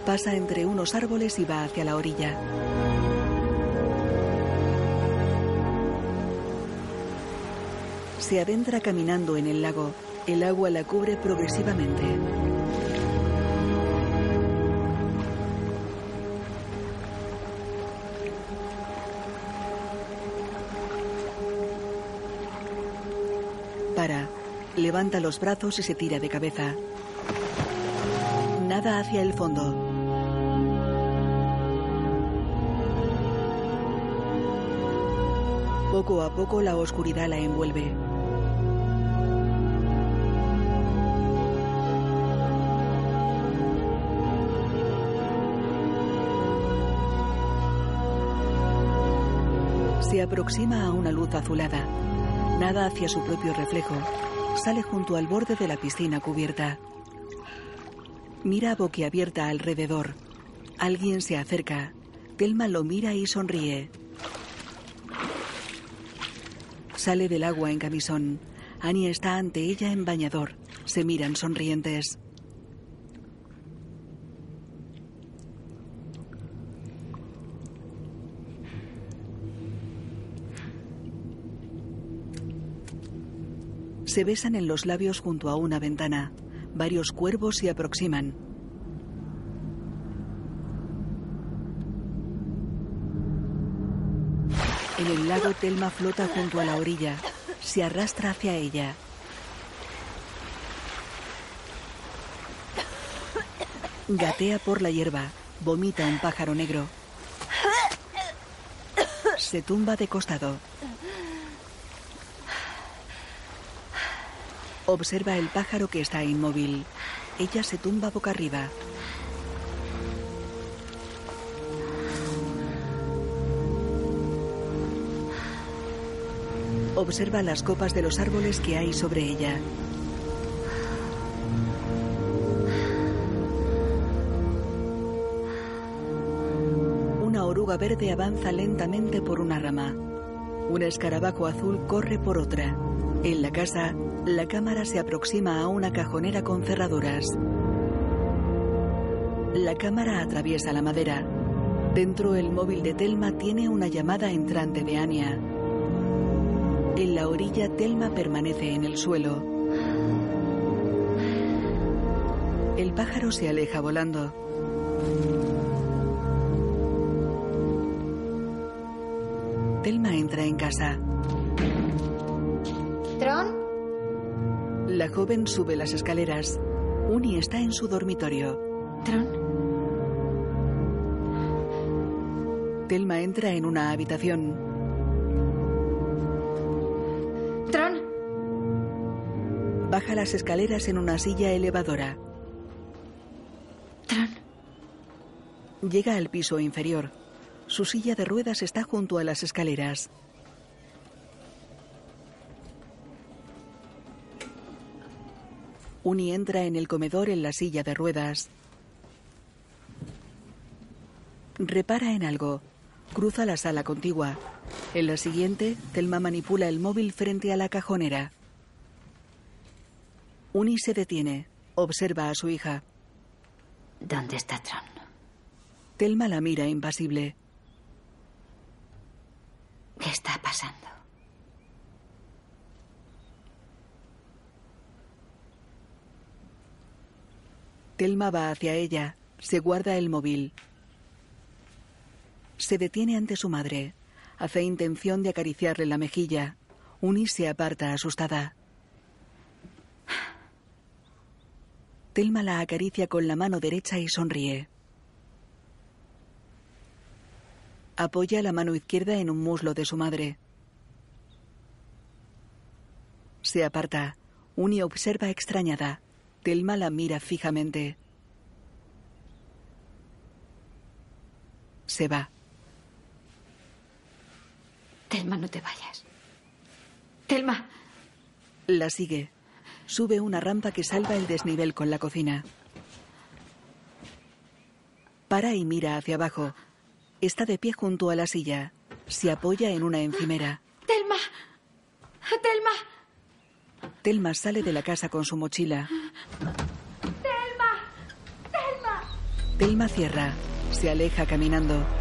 Pasa entre unos árboles y va hacia la orilla. Se adentra caminando en el lago. El agua la cubre progresivamente. Para. Levanta los brazos y se tira de cabeza. Nada hacia el fondo. Poco a poco la oscuridad la envuelve. Se aproxima a una luz azulada. Nada hacia su propio reflejo. Sale junto al borde de la piscina cubierta. Mira boquiabierta alrededor. Alguien se acerca. Telma lo mira y sonríe. Sale del agua en camisón. Annie está ante ella en bañador. Se miran sonrientes. Se besan en los labios junto a una ventana. Varios cuervos se aproximan. En el lago, Telma flota junto a la orilla. Se arrastra hacia ella. Gatea por la hierba. Vomita un pájaro negro. Se tumba de costado. Observa el pájaro que está inmóvil. Ella se tumba boca arriba. Observa las copas de los árboles que hay sobre ella. Una oruga verde avanza lentamente por una rama. Un escarabajo azul corre por otra. En la casa, la cámara se aproxima a una cajonera con cerraduras. La cámara atraviesa la madera. Dentro el móvil de Telma tiene una llamada entrante de Anya. En la orilla, Telma permanece en el suelo. El pájaro se aleja volando. Telma entra en casa. ¿Tron? La joven sube las escaleras. Uni está en su dormitorio. ¿Tron? Telma entra en una habitación. ¿Tron? Baja las escaleras en una silla elevadora. ¿Tron? Llega al piso inferior. Su silla de ruedas está junto a las escaleras. Uni entra en el comedor en la silla de ruedas. Repara en algo. Cruza la sala contigua. En la siguiente, Telma manipula el móvil frente a la cajonera. Uni se detiene. Observa a su hija. ¿Dónde está Tron? Telma la mira impasible. ¿Qué está pasando? Telma va hacia ella. Se guarda el móvil. Se detiene ante su madre. Hace intención de acariciarle la mejilla. Uni se aparta asustada. Telma la acaricia con la mano derecha y sonríe. Apoya la mano izquierda en un muslo de su madre. Se aparta. Uni observa extrañada. Telma la mira fijamente. Se va. Telma, no te vayas. Telma. La sigue. Sube una rampa que salva el desnivel con la cocina. Para y mira hacia abajo. Está de pie junto a la silla. Se apoya en una encimera. Telma. Telma. Telma sale de la casa con su mochila. ¡Telma! ¡Telma! Telma cierra. Se aleja caminando.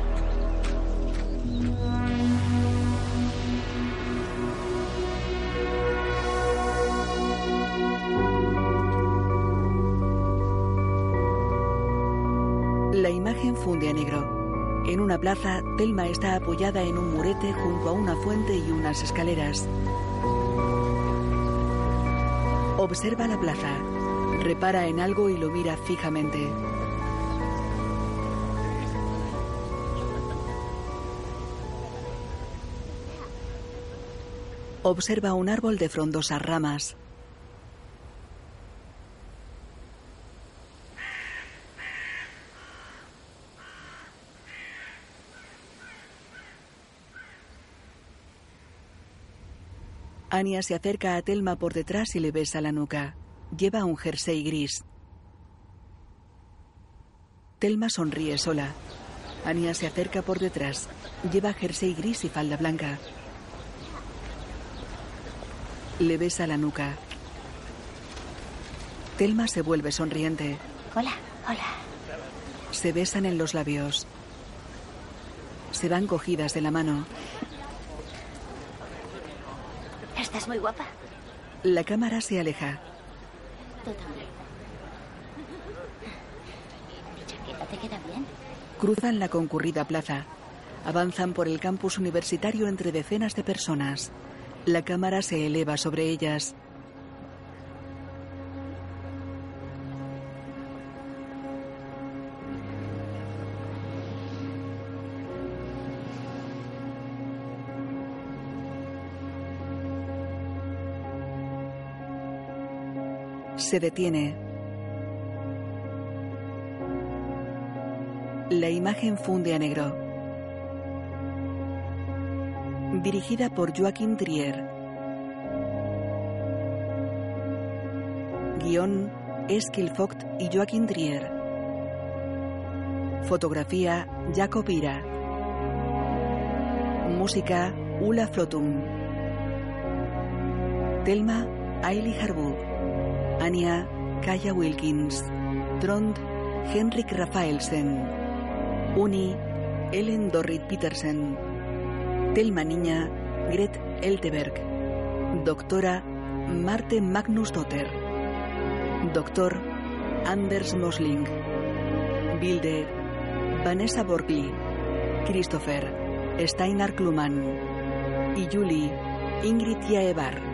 Una plaza, Telma está apoyada en un murete junto a una fuente y unas escaleras. Observa la plaza. Repara en algo y lo mira fijamente. Observa un árbol de frondosas ramas. Anya se acerca a Telma por detrás y le besa la nuca. Lleva un jersey gris. Telma sonríe sola. Anya se acerca por detrás. Lleva jersey gris y falda blanca. Le besa la nuca. Telma se vuelve sonriente. Hola, hola. Se besan en los labios. Se van cogidas de la mano. Estás muy guapa. La cámara se aleja. Tú también. Mi chaqueta te queda bien. Cruzan la concurrida plaza. Avanzan por el campus universitario entre decenas de personas. La cámara se eleva sobre ellas. Se detiene. La imagen funde a negro. Dirigida por Joaquín Trier. Guión Eskil Vogt y Joaquín Trier. Fotografía Jacob Ira. Música Ula Flotum. Telma Ailey Harbu. Anya Kaya Wilkins. Trond Henrik Rafaelsen. Uni Ellen Dorrit Petersen. Telma Niña Gret Elteberg. Doctora Marte Magnus Dotter. Doctor Anders Mosling. Bilde Vanessa Borgli. Christopher Steinar Kluman. Y Julie Ingrid Jaevar.